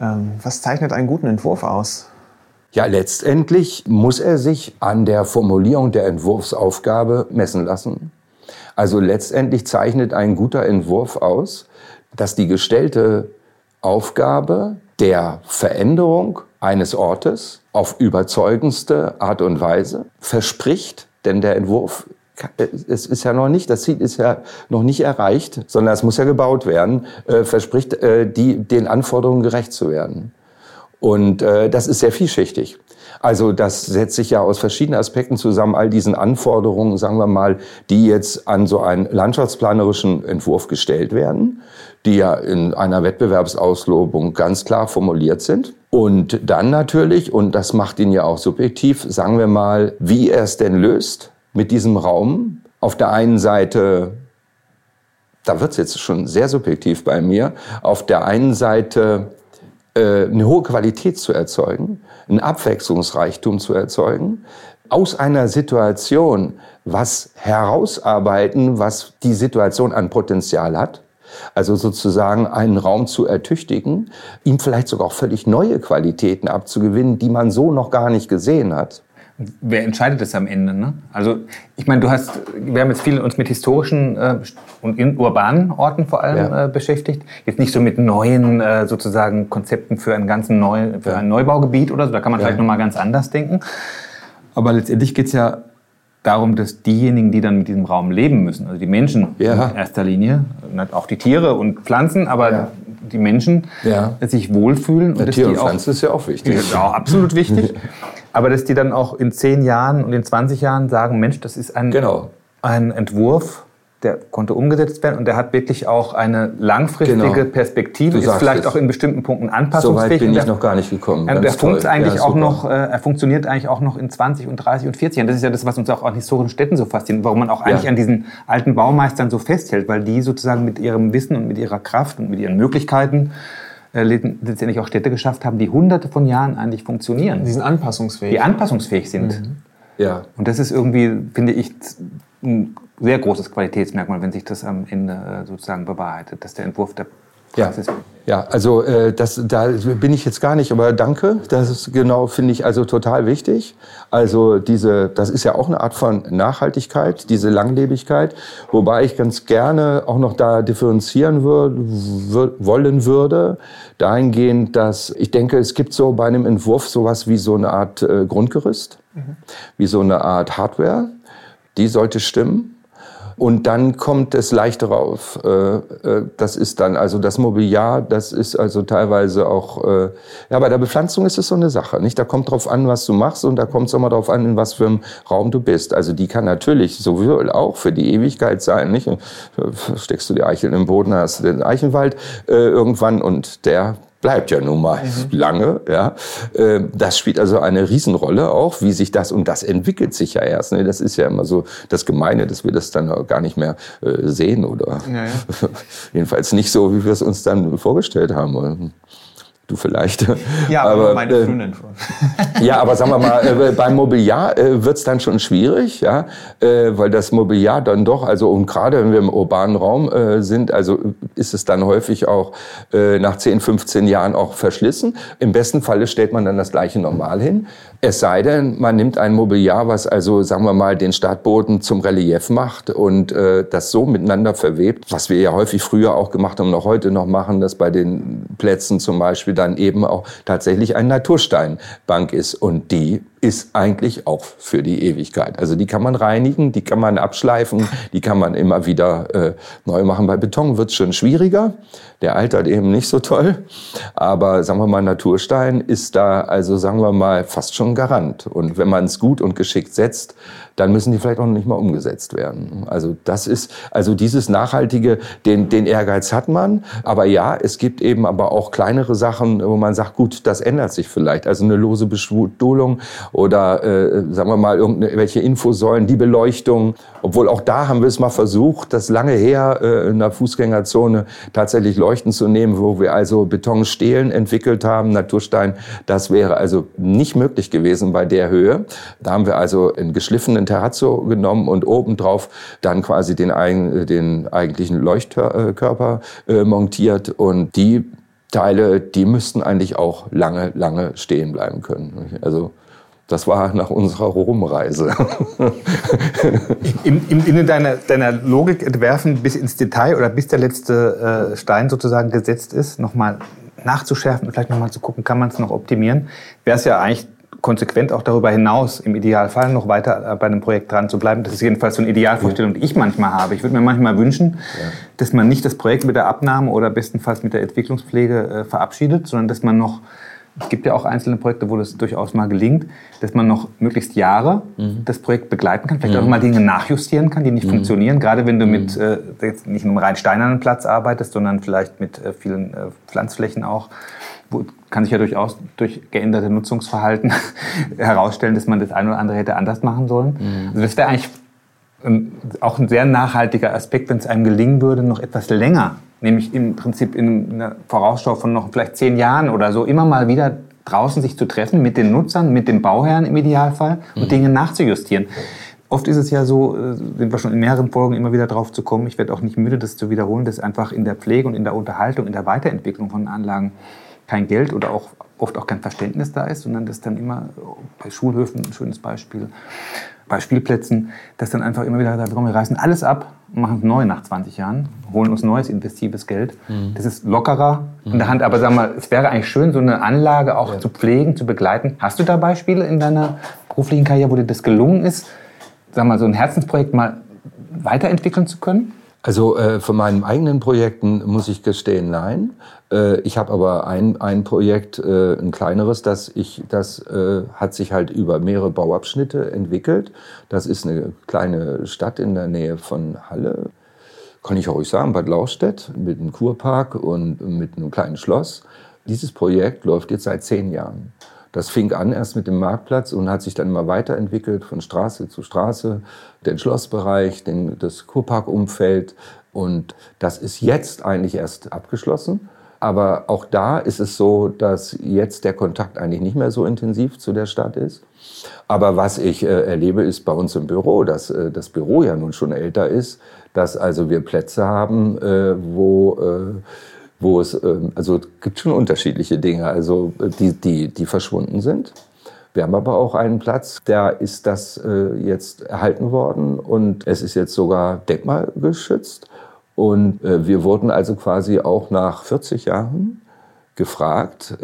Ähm, was zeichnet einen guten Entwurf aus? Ja, letztendlich muss er sich an der Formulierung der Entwurfsaufgabe messen lassen. Also letztendlich zeichnet ein guter Entwurf aus, dass die gestellte Aufgabe der Veränderung eines Ortes auf überzeugendste Art und Weise verspricht, denn der Entwurf es ist ja noch nicht, das Ziel ist ja noch nicht erreicht, sondern es muss ja gebaut werden, äh, verspricht, äh, die, den Anforderungen gerecht zu werden. Und äh, das ist sehr vielschichtig. Also das setzt sich ja aus verschiedenen Aspekten zusammen, all diesen Anforderungen, sagen wir mal, die jetzt an so einen landschaftsplanerischen Entwurf gestellt werden, die ja in einer Wettbewerbsauslobung ganz klar formuliert sind. Und dann natürlich, und das macht ihn ja auch subjektiv, sagen wir mal, wie er es denn löst mit diesem Raum. Auf der einen Seite da wird es jetzt schon sehr subjektiv bei mir, auf der einen Seite eine hohe Qualität zu erzeugen, einen Abwechslungsreichtum zu erzeugen, aus einer Situation was herausarbeiten, was die Situation an Potenzial hat. Also sozusagen einen Raum zu ertüchtigen, ihm vielleicht sogar auch völlig neue Qualitäten abzugewinnen, die man so noch gar nicht gesehen hat. Wer entscheidet das am Ende? Ne? Also ich meine, du hast, wir haben jetzt viel uns mit historischen äh, und in urbanen Orten vor allem Ja. äh, beschäftigt. Jetzt nicht so mit neuen äh, sozusagen Konzepten für einen ganzen neuen, für ein Neubaugebiet oder so. Da kann man Ja. vielleicht noch mal ganz anders denken. Aber letztendlich geht es ja darum, dass diejenigen, die dann mit diesem Raum leben müssen, also die Menschen Ja. in erster Linie, auch die Tiere und Pflanzen, aber die Menschen sich wohlfühlen Der dass Tier und Pflanze ist ja auch wichtig. ja, absolut wichtig. Aber dass die dann auch in zehn Jahren und in 20 Jahren sagen, Mensch, das ist ein, Genau. ein Entwurf, der konnte umgesetzt werden und der hat wirklich auch eine langfristige Genau. Perspektive, ist vielleicht auch in bestimmten Punkten So weit anpassungsfähig. bin und ich noch gar nicht gekommen. und Ganz der funkt eigentlich Ja, auch super. noch, äh, er funktioniert eigentlich auch noch in 20 und 30 und 40 Jahren. Das ist ja das, was uns auch an historischen Städten so fasziniert, warum man auch eigentlich Ja. an diesen alten Baumeistern so festhält, weil die sozusagen mit ihrem Wissen und mit ihrer Kraft und mit ihren Möglichkeiten letztendlich auch Städte geschafft haben, die hunderte von Jahren eigentlich funktionieren, Die sind anpassungsfähig. die anpassungsfähig sind. Ja. Und das ist irgendwie, finde ich, ein sehr großes Qualitätsmerkmal, wenn sich das am Ende äh, sozusagen bewahrheitet, dass der Entwurf der Praxis ja also äh, das, da bin ich jetzt gar nicht, aber danke. Das ist genau, finde ich, also total wichtig. Also diese, das ist ja auch eine Art von Nachhaltigkeit, diese Langlebigkeit, wobei ich ganz gerne auch noch da differenzieren würd, wür- wollen würde, dahingehend, dass ich denke, es gibt so bei einem Entwurf sowas wie so eine Art äh, Grundgerüst, wie so eine Art Hardware, die sollte stimmen. Und dann kommt es leicht drauf. Äh, äh, Das ist dann also das Mobiliar, das ist also teilweise auch, äh, ja, bei der Bepflanzung ist es so eine Sache, nicht? Da kommt drauf an, was du machst und da kommt es auch mal drauf an, in was für einem Raum du bist. Also die kann natürlich sowohl auch für die Ewigkeit sein, nicht? Steckst du die Eicheln im Boden, hast du den Eichenwald irgendwann und der bleibt ja nun mal lange. Ja. Äh, Das spielt also eine Riesenrolle auch, wie sich das, und das entwickelt sich ja erst. Ne? Das ist ja immer so das Gemeine, dass wir das dann gar nicht mehr äh, sehen oder Ja, ja. jedenfalls nicht so, wie wir es uns dann vorgestellt haben. Du vielleicht. Ja, aber meine äh, frühen Entwürfe. ja, aber sagen wir mal, äh, beim Mobiliar äh, wird's dann schon schwierig, ja, äh, weil das Mobiliar dann doch, also und gerade wenn wir im urbanen Raum sind, also ist es dann häufig auch nach 10, 15 Jahren auch verschlissen. Im besten Falle stellt man dann das gleiche normal hin. Es sei denn, man nimmt ein Mobiliar, was also, sagen wir mal, den Startboden zum Relief macht und äh, das so miteinander verwebt, was wir ja häufig früher auch gemacht haben und auch heute noch machen, dass bei den Plätzen zum Beispiel dann eben auch tatsächlich eine Natursteinbank ist. Und die ist eigentlich auch für die Ewigkeit. Also die kann man reinigen, die kann man abschleifen, die kann man immer wieder äh, neu machen. Bei Beton wird es schon schwieriger. Der altert eben nicht so toll. Aber sagen wir mal, Naturstein ist da also, sagen wir mal, fast schon Garant. Und wenn man es gut und geschickt setzt, dann müssen die vielleicht auch nicht mal umgesetzt werden. Also das ist, also dieses nachhaltige, den, den Ehrgeiz hat man. Aber ja, es gibt eben aber auch kleinere Sachen, wo man sagt, gut, das ändert sich vielleicht. Also eine lose Bestuhlung oder, äh, sagen wir mal, irgendwelche Infosäulen, die Beleuchtung. Obwohl auch da haben wir es mal versucht, das lange her äh, in der Fußgängerzone tatsächlich Leuchten zu nehmen, wo wir also Betonstelen entwickelt haben, Naturstein. Das wäre also nicht möglich gewesen bei der Höhe. Da haben wir also einen geschliffenen einen Terrazzo genommen und obendrauf dann quasi den, den eigentlichen Leuchtkörper äh, montiert. Und die Teile, die müssten eigentlich auch lange, lange stehen bleiben können. Also das war nach unserer Rumreise. in, in, in deiner, deiner Logik entwerfen bis ins Detail oder bis der letzte äh, Stein sozusagen gesetzt ist, nochmal nachzuschärfen und vielleicht nochmal zu gucken, kann man es noch optimieren, wäre es ja eigentlich konsequent auch darüber hinaus im Idealfall noch weiter bei einem Projekt dran zu bleiben. Das ist jedenfalls so eine Idealvorstellung, die ich manchmal habe. Ich würde mir manchmal wünschen, ja. dass man nicht das Projekt mit der Abnahme oder bestenfalls mit der Entwicklungspflege äh, verabschiedet, sondern dass man noch es gibt ja auch einzelne Projekte, wo das durchaus mal gelingt, dass man noch möglichst Jahre mhm. das Projekt begleiten kann, vielleicht mhm. auch mal Dinge nachjustieren kann, die nicht mhm. funktionieren. Gerade wenn du mit mhm. äh, jetzt nicht nur rein steinernen Platz arbeitest, sondern vielleicht mit äh, vielen äh, Pflanzflächen auch kann sich ja durchaus durch geänderte Nutzungsverhalten herausstellen, dass man das eine oder andere hätte anders machen sollen. Mhm. Also das wäre eigentlich auch ein sehr nachhaltiger Aspekt, wenn es einem gelingen würde, noch etwas länger, nämlich im Prinzip in einer Vorausschau von noch vielleicht zehn Jahren oder so, immer mal wieder draußen sich zu treffen mit den Nutzern, mit den Bauherren im Idealfall und mhm. Dinge nachzujustieren. Oft ist es ja so, äh, sind wir schon in mehreren Folgen immer wieder drauf zu kommen, ich werde auch nicht müde, das zu wiederholen, dass einfach in der Pflege und in der Unterhaltung, in der Weiterentwicklung von Anlagen kein Geld oder auch oft auch kein Verständnis da ist, sondern dass dann immer bei Schulhöfen ein schönes Beispiel, bei Spielplätzen, dass dann einfach immer wieder da kommen, wir reißen alles ab, machen es neu nach 20 Jahren, holen uns neues investives Geld. Mhm. Das ist lockerer mhm. in der Hand, aber sag mal, es wäre eigentlich schön, so eine Anlage auch ja. zu pflegen, zu begleiten. Hast du da Beispiele in deiner beruflichen Karriere, wo dir das gelungen ist, sag mal, so ein Herzensprojekt mal weiterentwickeln zu können? Also äh, von meinen eigenen Projekten muss ich gestehen, nein. Äh, ich habe aber ein, ein Projekt, äh, ein kleineres, das ich, das äh, hat sich halt über mehrere Bauabschnitte entwickelt. Das ist eine kleine Stadt in der Nähe von Halle. Kann ich auch ruhig sagen, Bad Laustedt mit einem Kurpark und mit einem kleinen Schloss. Dieses Projekt läuft jetzt seit zehn Jahren. Das fing an erst mit dem Marktplatz und hat sich dann immer weiterentwickelt von Straße zu Straße, den Schlossbereich, den, das Kurparkumfeld. Und das ist jetzt eigentlich erst abgeschlossen. Aber auch da ist es so, dass jetzt der Kontakt eigentlich nicht mehr so intensiv zu der Stadt ist. Aber was ich äh, erlebe, ist bei uns im Büro, dass äh, das Büro ja nun schon älter ist, dass also wir Plätze haben, äh, wo äh, wo es, ähm, also gibt schon unterschiedliche Dinge, also äh, die, die, die verschwunden sind. Wir haben aber auch einen Platz, da ist das äh, jetzt erhalten worden und es ist jetzt sogar denkmalgeschützt. Und äh, wir wurden also quasi auch nach 40 Jahren gefragt,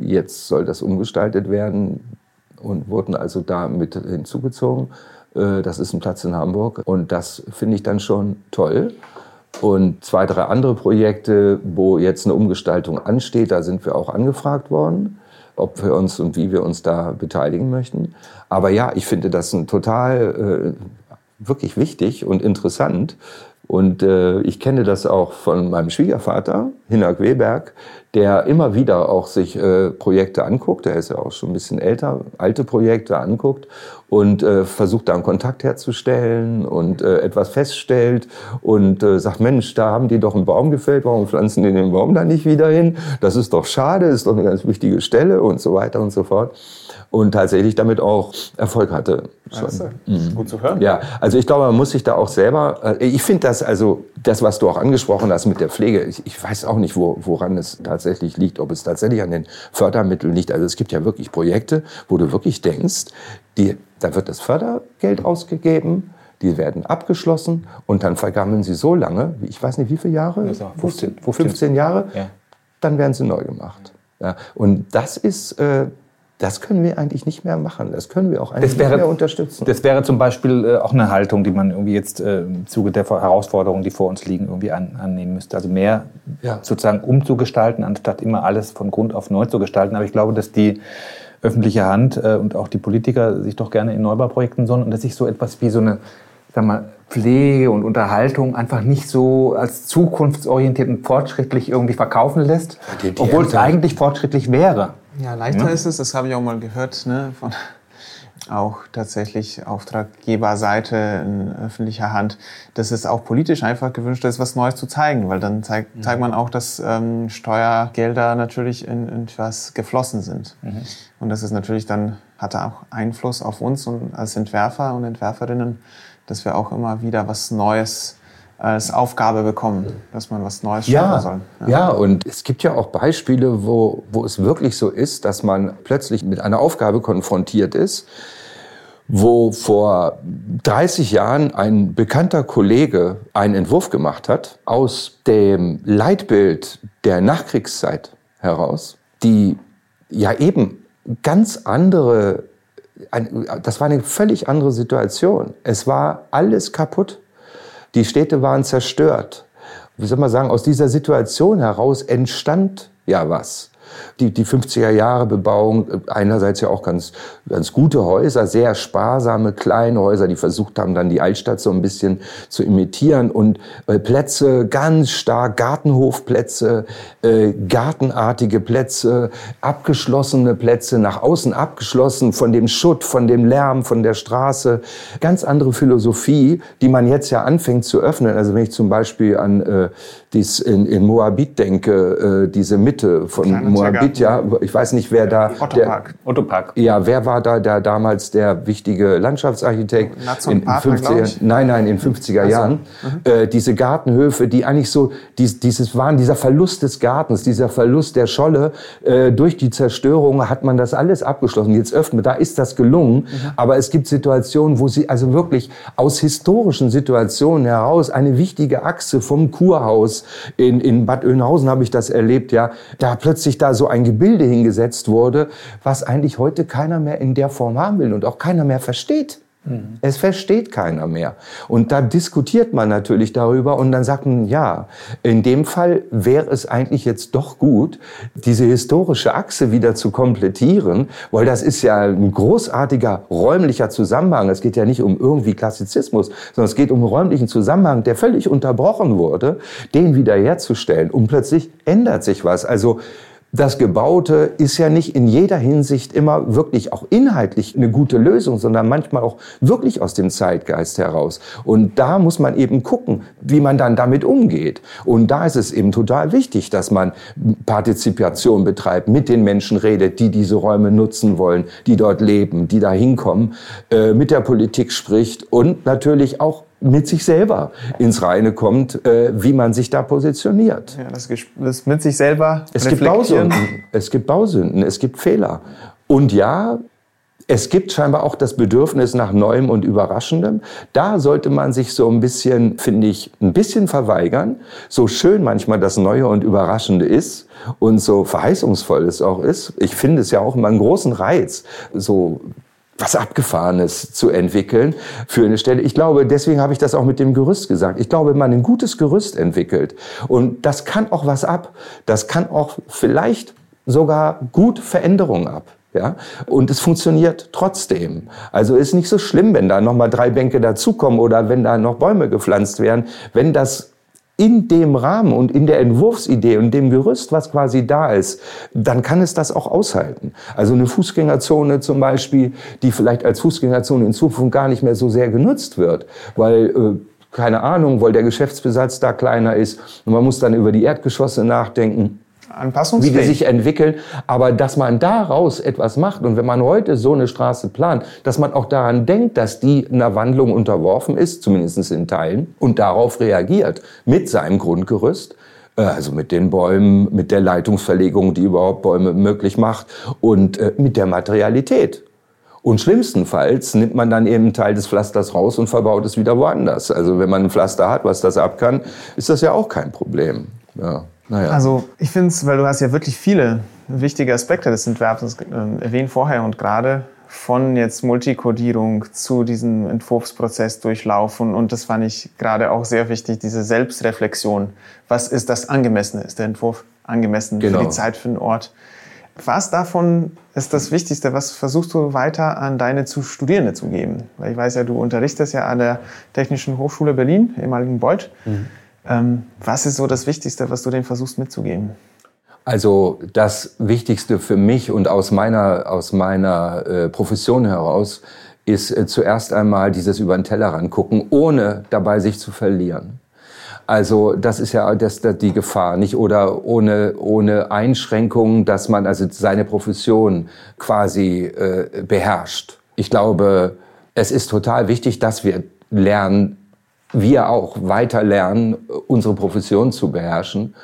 jetzt soll das umgestaltet werden und wurden also da mit hinzugezogen. Das ist ein Platz in Hamburg und das finde ich dann schon toll. Und zwei, drei andere Projekte, wo jetzt eine Umgestaltung ansteht, da sind wir auch angefragt worden, ob wir uns und wie wir uns da beteiligen möchten. Aber ja, ich finde das ein total äh, wirklich wichtig und interessant. Und äh, ich kenne das auch von meinem Schwiegervater, Hinak Weberg, der immer wieder auch sich äh, Projekte anguckt. Der ist ja auch schon ein bisschen älter, alte Projekte anguckt und äh, versucht da einen Kontakt herzustellen und äh, etwas feststellt und äh, sagt, Mensch, da haben die doch einen Baum gefällt, warum pflanzen die den Baum da nicht wieder hin? Das ist doch schade, ist doch eine ganz wichtige Stelle und so weiter und so fort und tatsächlich damit auch Erfolg hatte. Schon. Mhm. Gut zu hören. Ja, also ich glaube, man muss sich da auch selber, äh, ich finde das, also das, was du auch angesprochen hast mit der Pflege, ich, ich weiß auch nicht, wo, woran es tatsächlich liegt, ob es tatsächlich an den Fördermitteln liegt. Also es gibt ja wirklich Projekte, wo du wirklich denkst, die, da wird das Fördergeld ausgegeben, die werden abgeschlossen und dann vergammeln sie so lange, ich weiß nicht wie viele Jahre, 15, 15, 15 Jahre, ja. dann werden sie neu gemacht. Ja, und das ist, äh, Das können wir eigentlich nicht mehr machen. Das können wir auch eigentlich Das wäre- nicht mehr unterstützen. Das wäre zum Beispiel äh, auch eine Haltung, die man irgendwie jetzt äh, im Zuge der Herausforderungen, die vor uns liegen, irgendwie an, annehmen müsste. Also mehr Ja. sozusagen umzugestalten, anstatt immer alles von Grund auf neu zu gestalten. Aber ich glaube, dass die öffentliche Hand äh, und auch die Politiker sich doch gerne in Neubauprojekten sonnen und dass sich so etwas wie so eine sag mal, Pflege und Unterhaltung einfach nicht so als zukunftsorientiert und fortschrittlich irgendwie verkaufen lässt, die- die obwohl es eigentlich fortschrittlich wäre. Ja, leichter ist es, das habe ich auch mal gehört, ne, von auch tatsächlich Auftraggeberseite in öffentlicher Hand, dass es auch politisch einfach gewünscht ist, was Neues zu zeigen, weil dann zeigt, zeigt man auch, dass ähm, Steuergelder natürlich in, in was geflossen sind. Und das ist natürlich dann, hatte auch Einfluss auf uns und als Entwerfer und Entwerferinnen, dass wir auch immer wieder was Neues als Aufgabe bekommen, dass man was Neues schaffen Ja, soll. ja. und es gibt ja auch Beispiele, wo, wo es wirklich so ist, dass man plötzlich mit einer Aufgabe konfrontiert ist, wo vor 30 Jahren ein bekannter Kollege einen Entwurf gemacht hat aus dem Leitbild der Nachkriegszeit heraus, die ja eben ganz andere, das war eine völlig andere Situation. Es war alles kaputt. Die Städte waren zerstört. Wie soll man sagen, aus dieser Situation heraus entstand ja was. Die, die 50er Jahre Bebauung, einerseits ja auch ganz, ganz gute Häuser, sehr sparsame kleine Häuser, die versucht haben, dann die Altstadt so ein bisschen zu imitieren und äh, Plätze ganz stark, Gartenhofplätze, äh, gartenartige Plätze, abgeschlossene Plätze, nach außen abgeschlossen von dem Schutt, von dem Lärm, von der Straße. Ganz andere Philosophie, die man jetzt ja anfängt zu öffnen. Also wenn ich zum Beispiel an äh, dies in, in Moabit denke, äh, diese Mitte von Kleiner Moabit, ja, ich weiß nicht, wer da... Otto der- Park. Otto Park. ja, wer war da der damals der wichtige Landschaftsarchitekt? In, in Partner, glaub 50er, ich. nein, nein, in 50er Jahren. Äh, diese Gartenhöfe, die eigentlich so, dies, dieses waren, dieser Verlust des Gartens, dieser Verlust der Scholle, äh, durch die Zerstörung hat man das alles abgeschlossen. Jetzt öffnen, da ist das gelungen. Aber es gibt Situationen, wo sie also wirklich aus historischen Situationen heraus eine wichtige Achse vom Kurhaus in, in Bad Oeynhausen habe ich das erlebt, ja, da plötzlich da so ein Gebilde hingesetzt wurde, was eigentlich heute keiner mehr in der Form haben will und auch keiner mehr versteht. Es versteht keiner mehr. Und da diskutiert man natürlich darüber und dann sagt man, ja, in dem Fall wäre es eigentlich jetzt doch gut, diese historische Achse wieder zu komplettieren, weil das ist ja ein großartiger räumlicher Zusammenhang. Es geht ja nicht um irgendwie Klassizismus, sondern es geht um einen räumlichen Zusammenhang, der völlig unterbrochen wurde, den wiederherzustellen. Und plötzlich ändert sich was. Also das Gebaute ist ja nicht in jeder Hinsicht immer wirklich auch inhaltlich eine gute Lösung, sondern manchmal auch wirklich aus dem Zeitgeist heraus. Und da muss man eben gucken, wie man dann damit umgeht. Und da ist es eben total wichtig, dass man Partizipation betreibt, mit den Menschen redet, die diese Räume nutzen wollen, die dort leben, die da hinkommen, äh, mit der Politik spricht und natürlich auch mit sich selber ins Reine kommt, äh, wie man sich da positioniert. Ja, das, das mit sich selber Es gibt. Bausünden, es gibt Bausünden, es gibt Fehler. Und ja, es gibt scheinbar auch das Bedürfnis nach Neuem und Überraschendem. Da sollte man sich so ein bisschen, finde ich, ein bisschen verweigern. So schön manchmal das Neue und Überraschende ist und so verheißungsvoll es auch ist. Ich finde es ja auch immer einen großen Reiz, so was Abgefahrenes zu entwickeln für eine Stelle. Ich glaube, deswegen habe ich das auch mit dem Gerüst gesagt. Ich glaube, wenn man ein gutes Gerüst entwickelt und das kann auch was ab, das kann auch vielleicht sogar gut Veränderungen ab. Ja, und es funktioniert trotzdem. Also ist nicht so schlimm, wenn da noch mal drei Bänke dazukommen oder wenn da noch Bäume gepflanzt werden, wenn das in dem Rahmen und in der Entwurfsidee und dem Gerüst, was quasi da ist, dann kann es das auch aushalten. Also eine Fußgängerzone zum Beispiel, die vielleicht als Fußgängerzone in Zukunft gar nicht mehr so sehr genutzt wird, weil äh, keine Ahnung, weil der Geschäftsbesatz da kleiner ist und man muss dann über die Erdgeschosse nachdenken wie die Anpassungsfähig. sich entwickeln, aber dass man daraus etwas macht und wenn man heute so eine Straße plant, dass man auch daran denkt, dass die einer Wandlung unterworfen ist, zumindest in Teilen, und darauf reagiert mit seinem Grundgerüst, äh, also mit den Bäumen, mit der Leitungsverlegung, die überhaupt Bäume möglich macht und äh, mit der Materialität. Und schlimmstenfalls nimmt man dann eben einen Teil des Pflasters raus und verbaut es wieder woanders. Also wenn man ein Pflaster hat, was das ab kann, ist das ja auch kein Problem. Ja, naja. Also ich finde es, weil du hast ja wirklich viele wichtige Aspekte des Entwerfens äh, erwähnt vorher und gerade von jetzt Multikodierung zu diesem Entwurfsprozess durchlaufen. Und das fand ich gerade auch sehr wichtig, diese Selbstreflexion. Was ist das Angemessene? Ist der Entwurf angemessen genau. für die Zeit, für den Ort? Was davon ist das Wichtigste? Was versuchst du weiter an deine Studierende zu geben? Weil ich weiß ja, du unterrichtest ja an der Technischen Hochschule Berlin, ehemaligen Beuth. Mhm. Ähm, was ist so das Wichtigste, was du denen versuchst mitzugeben? Also das Wichtigste für mich und aus meiner, aus meiner äh, Profession heraus ist äh, zuerst einmal dieses über den Tellerrand gucken, ohne dabei sich zu verlieren. Also das ist ja das, das die Gefahr, nicht oder ohne ohne Einschränkungen, dass man also seine Profession quasi äh, beherrscht. Ich glaube, es ist total wichtig, dass wir lernen, wir auch weiter lernen, unsere Profession zu beherrschen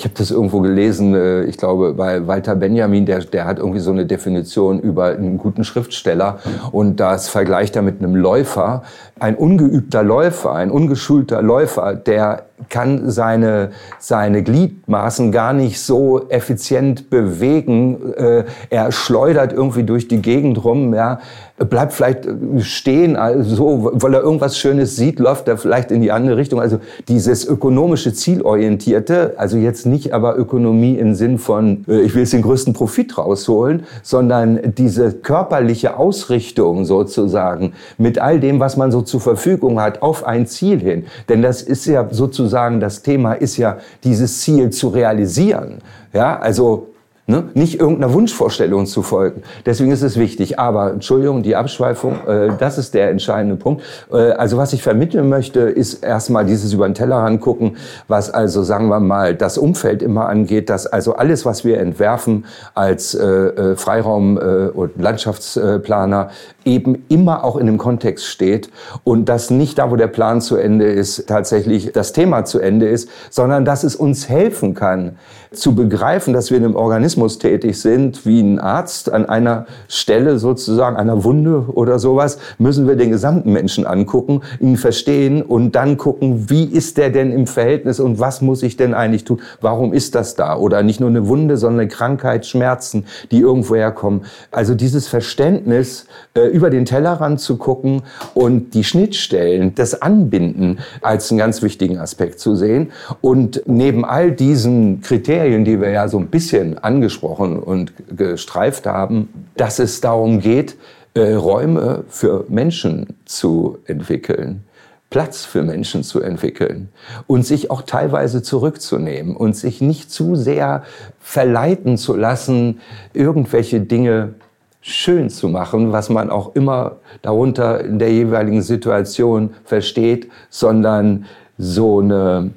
ich habe das irgendwo gelesen, äh, ich glaube bei Walter Benjamin, der, der hat irgendwie so eine Definition über einen guten Schriftsteller und das vergleicht er mit einem Läufer. Ein ungeübter Läufer, ein ungeschulter Läufer, der kann seine, seine Gliedmaßen gar nicht so effizient bewegen. Äh, er schleudert irgendwie durch die Gegend rum, ja, bleibt vielleicht stehen, also, weil er irgendwas Schönes sieht, läuft er vielleicht in die andere Richtung. Also dieses ökonomische Zielorientierte, also jetzt nicht aber Ökonomie im Sinn von, äh, ich will jetzt den größten Profit rausholen, sondern diese körperliche Ausrichtung sozusagen mit all dem, was man so zur Verfügung hat, auf ein Ziel hin. Denn das ist ja sozusagen, das Thema ist ja, dieses Ziel zu realisieren. Ja, also Ne? Nicht irgendeiner Wunschvorstellung zu folgen. Deswegen ist es wichtig. Aber, Entschuldigung, die Abschweifung, äh, das ist der entscheidende Punkt. Äh, also was ich vermitteln möchte, ist erstmal dieses über den Tellerrand gucken, was also, sagen wir mal, das Umfeld immer angeht, dass also alles, was wir entwerfen als äh, äh Freiraum- äh, und Landschaftsplaner, eben immer auch in dem Kontext steht und dass nicht da, wo der Plan zu Ende ist, tatsächlich das Thema zu Ende ist, sondern dass es uns helfen kann, zu begreifen, dass wir in einem Organismus tätig sind, wie ein Arzt an einer Stelle sozusagen, einer Wunde oder sowas, müssen wir den gesamten Menschen angucken, ihn verstehen und dann gucken, wie ist der denn im Verhältnis und was muss ich denn eigentlich tun? Warum ist das da? Oder nicht nur eine Wunde, sondern eine Krankheit, Schmerzen, die irgendwo herkommen. Also dieses Verständnis, äh, über den Tellerrand zu gucken und die Schnittstellen, das Anbinden als einen ganz wichtigen Aspekt zu sehen. Und neben all diesen Kriterien, die wir ja so ein bisschen angesprochen und gestreift haben, dass es darum geht, äh, Räume für Menschen zu entwickeln. Platz für Menschen zu entwickeln und sich auch teilweise zurückzunehmen und sich nicht zu sehr verleiten zu lassen, irgendwelche Dinge schön zu machen, was man auch immer darunter in der jeweiligen Situation versteht, sondern so eine,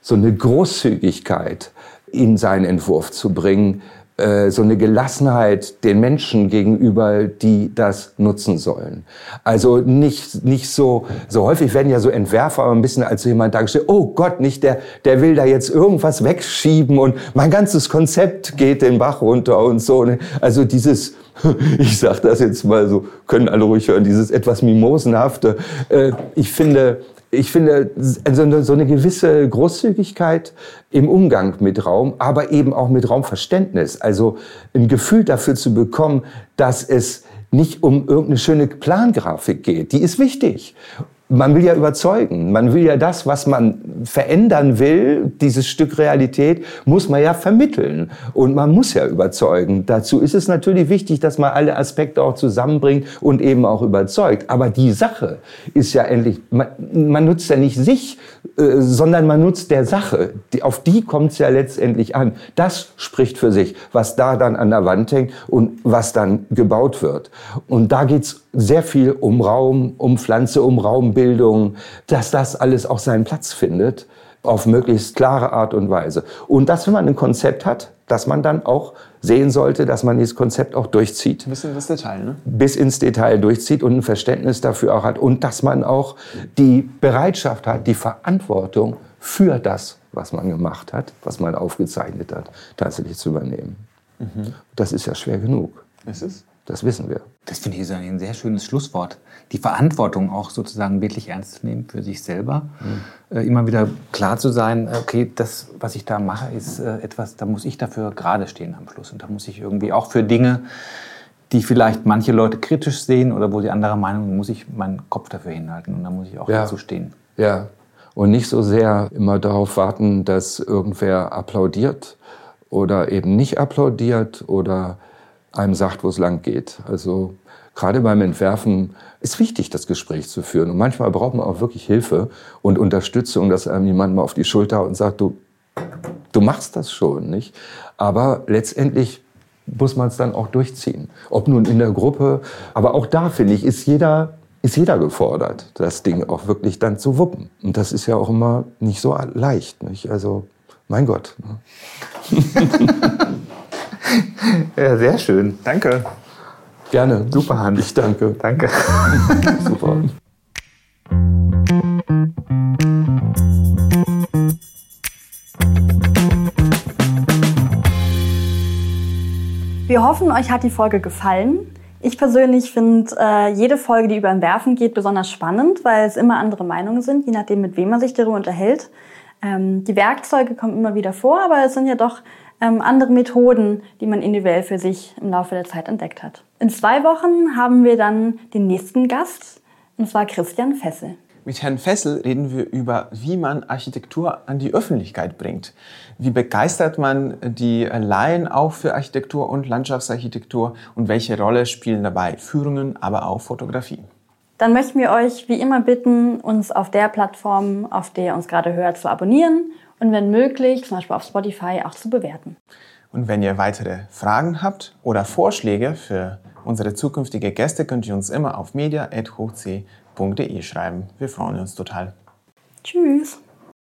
so eine Großzügigkeit, in seinen Entwurf zu bringen, äh, so eine Gelassenheit den Menschen gegenüber, die das nutzen sollen. Also nicht, nicht so, so häufig werden ja so Entwerfer ein bisschen als jemand dargestellt, oh Gott, nicht der, der will da jetzt irgendwas wegschieben und mein ganzes Konzept geht den Bach runter und so. Also dieses, ich sag das jetzt mal so, können alle ruhig hören, dieses etwas Mimosenhafte. Äh, ich finde, ich finde, also so eine gewisse Großzügigkeit im Umgang mit Raum, aber eben auch mit Raumverständnis. Also ein Gefühl dafür zu bekommen, dass es nicht um irgendeine schöne Plangrafik geht. Die ist wichtig man will ja überzeugen. Man will ja das, was man verändern will, dieses Stück Realität, muss man ja vermitteln. Und man muss ja überzeugen. Dazu ist es natürlich wichtig, dass man alle Aspekte auch zusammenbringt und eben auch überzeugt. Aber die Sache ist ja endlich, man, man nutzt ja nicht sich, äh, sondern man nutzt der Sache. Die, auf die kommt es ja letztendlich an. Das spricht für sich, was da dann an der Wand hängt und was dann gebaut wird. Und da geht's sehr viel um Raum, um Pflanze, um Raumbildung, dass das alles auch seinen Platz findet auf möglichst klare Art und Weise. Und dass, wenn man ein Konzept hat, dass man dann auch sehen sollte, dass man dieses Konzept auch durchzieht. Bis ins Detail, ne? Bis ins Detail durchzieht und ein Verständnis dafür auch hat. Und dass man auch die Bereitschaft hat, die Verantwortung für das, was man gemacht hat, was man aufgezeichnet hat, tatsächlich zu übernehmen. Mhm. Das ist ja schwer genug. Ist es? Das wissen wir. Das finde ich ein sehr schönes Schlusswort. Die Verantwortung auch sozusagen wirklich ernst zu nehmen für sich selber. Mhm. Äh, immer wieder klar zu sein, okay, das, was ich da mache, ist äh, etwas, da muss ich dafür gerade stehen am Schluss. Und da muss ich irgendwie auch für Dinge, die vielleicht manche Leute kritisch sehen oder wo sie anderer Meinung sind, muss ich meinen Kopf dafür hinhalten. Und da muss ich auch ja. dazu stehen. Ja, und nicht so sehr immer darauf warten, dass irgendwer applaudiert oder eben nicht applaudiert oder einem sagt, wo es lang geht. Also gerade beim Entwerfen ist wichtig, das Gespräch zu führen. Und manchmal braucht man auch wirklich Hilfe und Unterstützung, dass einem jemand mal auf die Schulter und sagt, du, du machst das schon, nicht? Aber letztendlich muss man es dann auch durchziehen. Ob nun in der Gruppe, aber auch da finde ich, ist jeder, ist jeder gefordert, das Ding auch wirklich dann zu wuppen. Und das ist ja auch immer nicht so leicht, nicht? Also, mein Gott. Ne? ja, sehr schön. Danke. Gerne. Super, Hans. Ich danke. Danke. Super. Wir hoffen, euch hat die Folge gefallen. Ich persönlich finde äh, jede Folge, die über ein Werfen geht, besonders spannend, weil es immer andere Meinungen sind, je nachdem, mit wem man sich darüber unterhält. Ähm, die Werkzeuge kommen immer wieder vor, aber es sind ja doch ähm, andere Methoden, die man individuell für sich im Laufe der Zeit entdeckt hat. In zwei Wochen haben wir dann den nächsten Gast, und zwar Christian Fessel. Mit Herrn Fessel reden wir über, wie man Architektur an die Öffentlichkeit bringt. Wie begeistert man die Laien auch für Architektur und Landschaftsarchitektur und welche Rolle spielen dabei Führungen, aber auch Fotografie? Dann möchten wir euch wie immer bitten, uns auf der Plattform, auf der ihr uns gerade hört, zu abonnieren und wenn möglich, zum Beispiel auf Spotify, auch zu bewerten. Und wenn ihr weitere Fragen habt oder Vorschläge für unsere zukünftige Gäste, könnt ihr uns immer auf media.hochc.de schreiben. Wir freuen uns total. Tschüss.